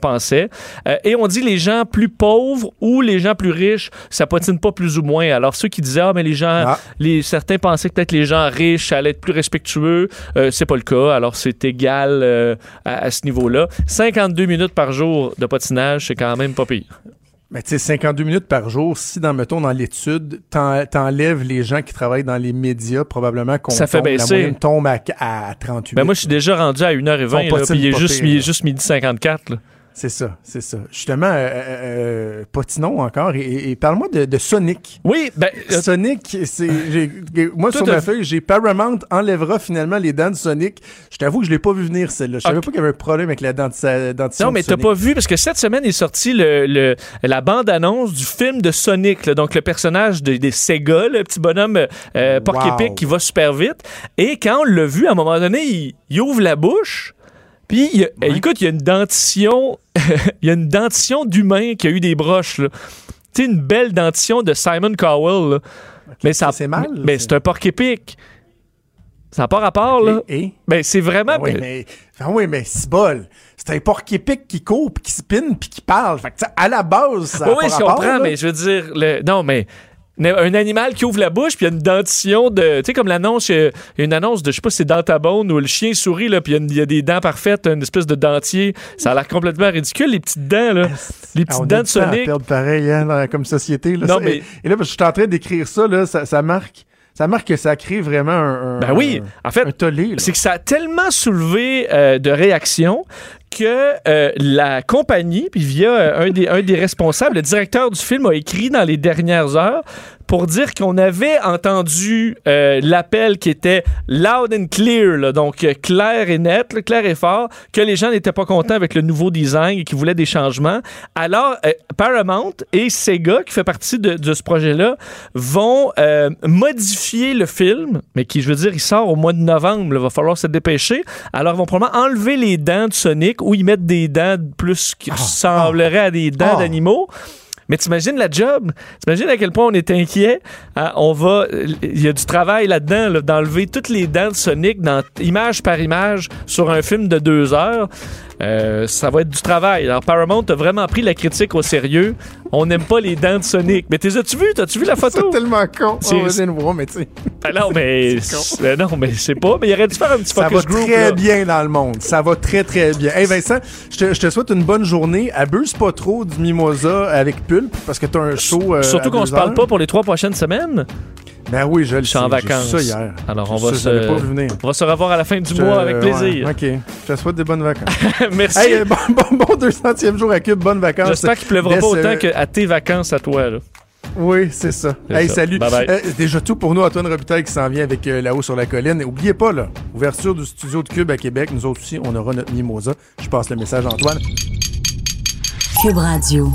Speaker 7: pensait. Euh, et on dit les gens plus pauvres ou les gens plus riches, ça patine pas plus ou moins. Alors, ceux qui disaient, ah, mais les gens,
Speaker 4: Ah.
Speaker 7: les, certains pensaient que peut-être les gens riches allaient être plus respectueux. Euh, c'est pas le cas. Alors, c'est égal à, à ce niveau-là. 52 minutes par jour de patinage, c'est quand même pas pire.
Speaker 4: Mais tu sais, 52 minutes par jour, si dans, mettons, dans l'étude, t'en- t'enlèves les gens qui travaillent dans les médias, probablement qu'on
Speaker 7: Ça fait
Speaker 4: tombe- la moyenne tombe à, à 38
Speaker 7: Ben moi, je suis déjà rendu à 1h20,
Speaker 4: Son
Speaker 7: là,
Speaker 4: patine
Speaker 7: puis il est juste,
Speaker 4: pire,
Speaker 7: il est
Speaker 4: là.
Speaker 7: juste midi 54. là.
Speaker 4: C'est ça, c'est ça. Justement, euh, euh, Potinon encore, et, parle-moi de, de Sonic.
Speaker 7: Oui, ben, euh,
Speaker 4: Sonic, c'est moi sur ma feuille, j'ai Paramount enlèvera finalement les dents de Sonic. Je t'avoue que je l'ai pas vu venir celle-là. Je savais pas qu'il y avait un problème avec la dent de sa dentition
Speaker 7: Non, mais t'as pas vu, parce que cette semaine est sorti le, le- la bande-annonce du film de Sonic, là, donc le personnage de- des Sega, le petit bonhomme euh, porc-épic
Speaker 4: Wow.
Speaker 7: qui va super vite. Et quand on l'a vu, à un moment donné, il, il ouvre la bouche, puis il y a-
Speaker 4: Ouais.
Speaker 7: écoute, il y a une dentition, (laughs) il y a une dentition d'humain qui a eu des broches. Tu sais, une belle dentition de Simon Cowell, là. Mais ça,
Speaker 4: c'est mal,
Speaker 7: Mais
Speaker 4: c'est-
Speaker 7: un porc-épic. Ça n'a pas rapport, là.
Speaker 4: Et?
Speaker 7: Ben, c'est vraiment.
Speaker 4: Ah oui, mais, ah oui, mais c'est bol. C'est un porc épic qui court, puis qui spinne, puis qui parle. Fait que, à la base, ça a
Speaker 7: Oui, je comprends,
Speaker 4: là.
Speaker 7: mais je veux dire, le- non, mais un animal qui ouvre la bouche, puis il y a une dentition de. Tu sais, comme l'annonce, il y a une annonce de, je sais pas si c'est Dentabone ou le chien sourit, là, puis il y a y, des dents parfaites, une espèce de dentier. Ça a l'air complètement ridicule, les petites dents, là. Les
Speaker 4: Ah,
Speaker 7: petites
Speaker 4: on a
Speaker 7: dents de Sonic.
Speaker 4: perdre pareil, hein, comme société. Là.
Speaker 7: Non,
Speaker 4: Ça-
Speaker 7: mais-
Speaker 4: Et, et là, je suis en train d'écrire ça, là, ça, ça marque. Ça marque que ça crée vraiment un, un-
Speaker 7: Ben oui, en fait,
Speaker 4: un tollé. là.
Speaker 7: c'est que ça a tellement soulevé euh, de réactions que euh, la compagnie, puis via euh, un, des, un des responsables, le directeur du film, a écrit dans les dernières heures pour dire qu'on avait entendu euh, l'appel qui était loud and clear, donc clair et net, clair et fort, que les gens n'étaient pas contents avec le nouveau design et qu'ils voulaient des changements. Alors, Paramount et Sega, qui fait partie de, de ce projet-là, vont modifier le film, mais qui, je veux dire, il sort au mois de novembre, il va falloir se dépêcher. Alors, ils vont probablement enlever les dents de Sonic ou y mettre des dents plus qui ressembleraient à des dents
Speaker 4: Ah.
Speaker 7: d'animaux. Mais t'imagines la job? T'imagines à quel point on est inquiet? Hein, on va... Il y a du travail là-dedans, là, d'enlever toutes les dents de Sonic dans, image par image sur un film de deux heures. Euh, ça va être du travail. Alors, Paramount a vraiment pris la critique au sérieux. On n'aime pas les dents de Sonic. Mais t'es as-tu vu? T'as-tu vu la
Speaker 4: C'est
Speaker 7: photo?
Speaker 4: tellement con.
Speaker 7: C'est-
Speaker 4: va de voir, mais tu
Speaker 7: Ah non, mais... (laughs)
Speaker 4: C'est
Speaker 7: euh, non, mais c'est pas... Mais il aurait dû faire un petit
Speaker 4: ça va
Speaker 7: focus group,
Speaker 4: très
Speaker 7: là.
Speaker 4: bien dans le monde. Ça va très, très bien. Hey Vincent, je te, je te souhaite une bonne journée. Abuse pas trop du mimosa avec pulpe parce que t'as un show. euh,
Speaker 7: Surtout qu'on se parle pas pour les trois prochaines semaines.
Speaker 4: Ben oui, je le
Speaker 7: Je suis
Speaker 4: sais.
Speaker 7: en
Speaker 4: j'ai
Speaker 7: vacances.
Speaker 4: ça hier.
Speaker 7: Alors, on va, se... on va se revoir à la fin du
Speaker 4: Je-
Speaker 7: mois avec plaisir.
Speaker 4: ouais, ok. Je te souhaite des bonnes vacances. (laughs)
Speaker 7: Merci.
Speaker 4: hey, bon, bon, bon 200e jour à Cube. Bonnes vacances.
Speaker 7: J'espère qu'il pleuvra
Speaker 4: Laisse,
Speaker 7: pas autant qu'à tes vacances à toi. Là.
Speaker 4: Oui, c'est ça. Hey,
Speaker 7: ça.
Speaker 4: salut.
Speaker 7: Bye bye.
Speaker 4: Euh, déjà tout pour nous, Antoine Robitaille qui s'en vient avec euh, là-haut sur la colline. Et oubliez pas, là, ouverture du studio de Cube à Québec. Nous autres aussi, on aura notre mimosa. Je passe le message à Antoine.
Speaker 9: Cube Radio.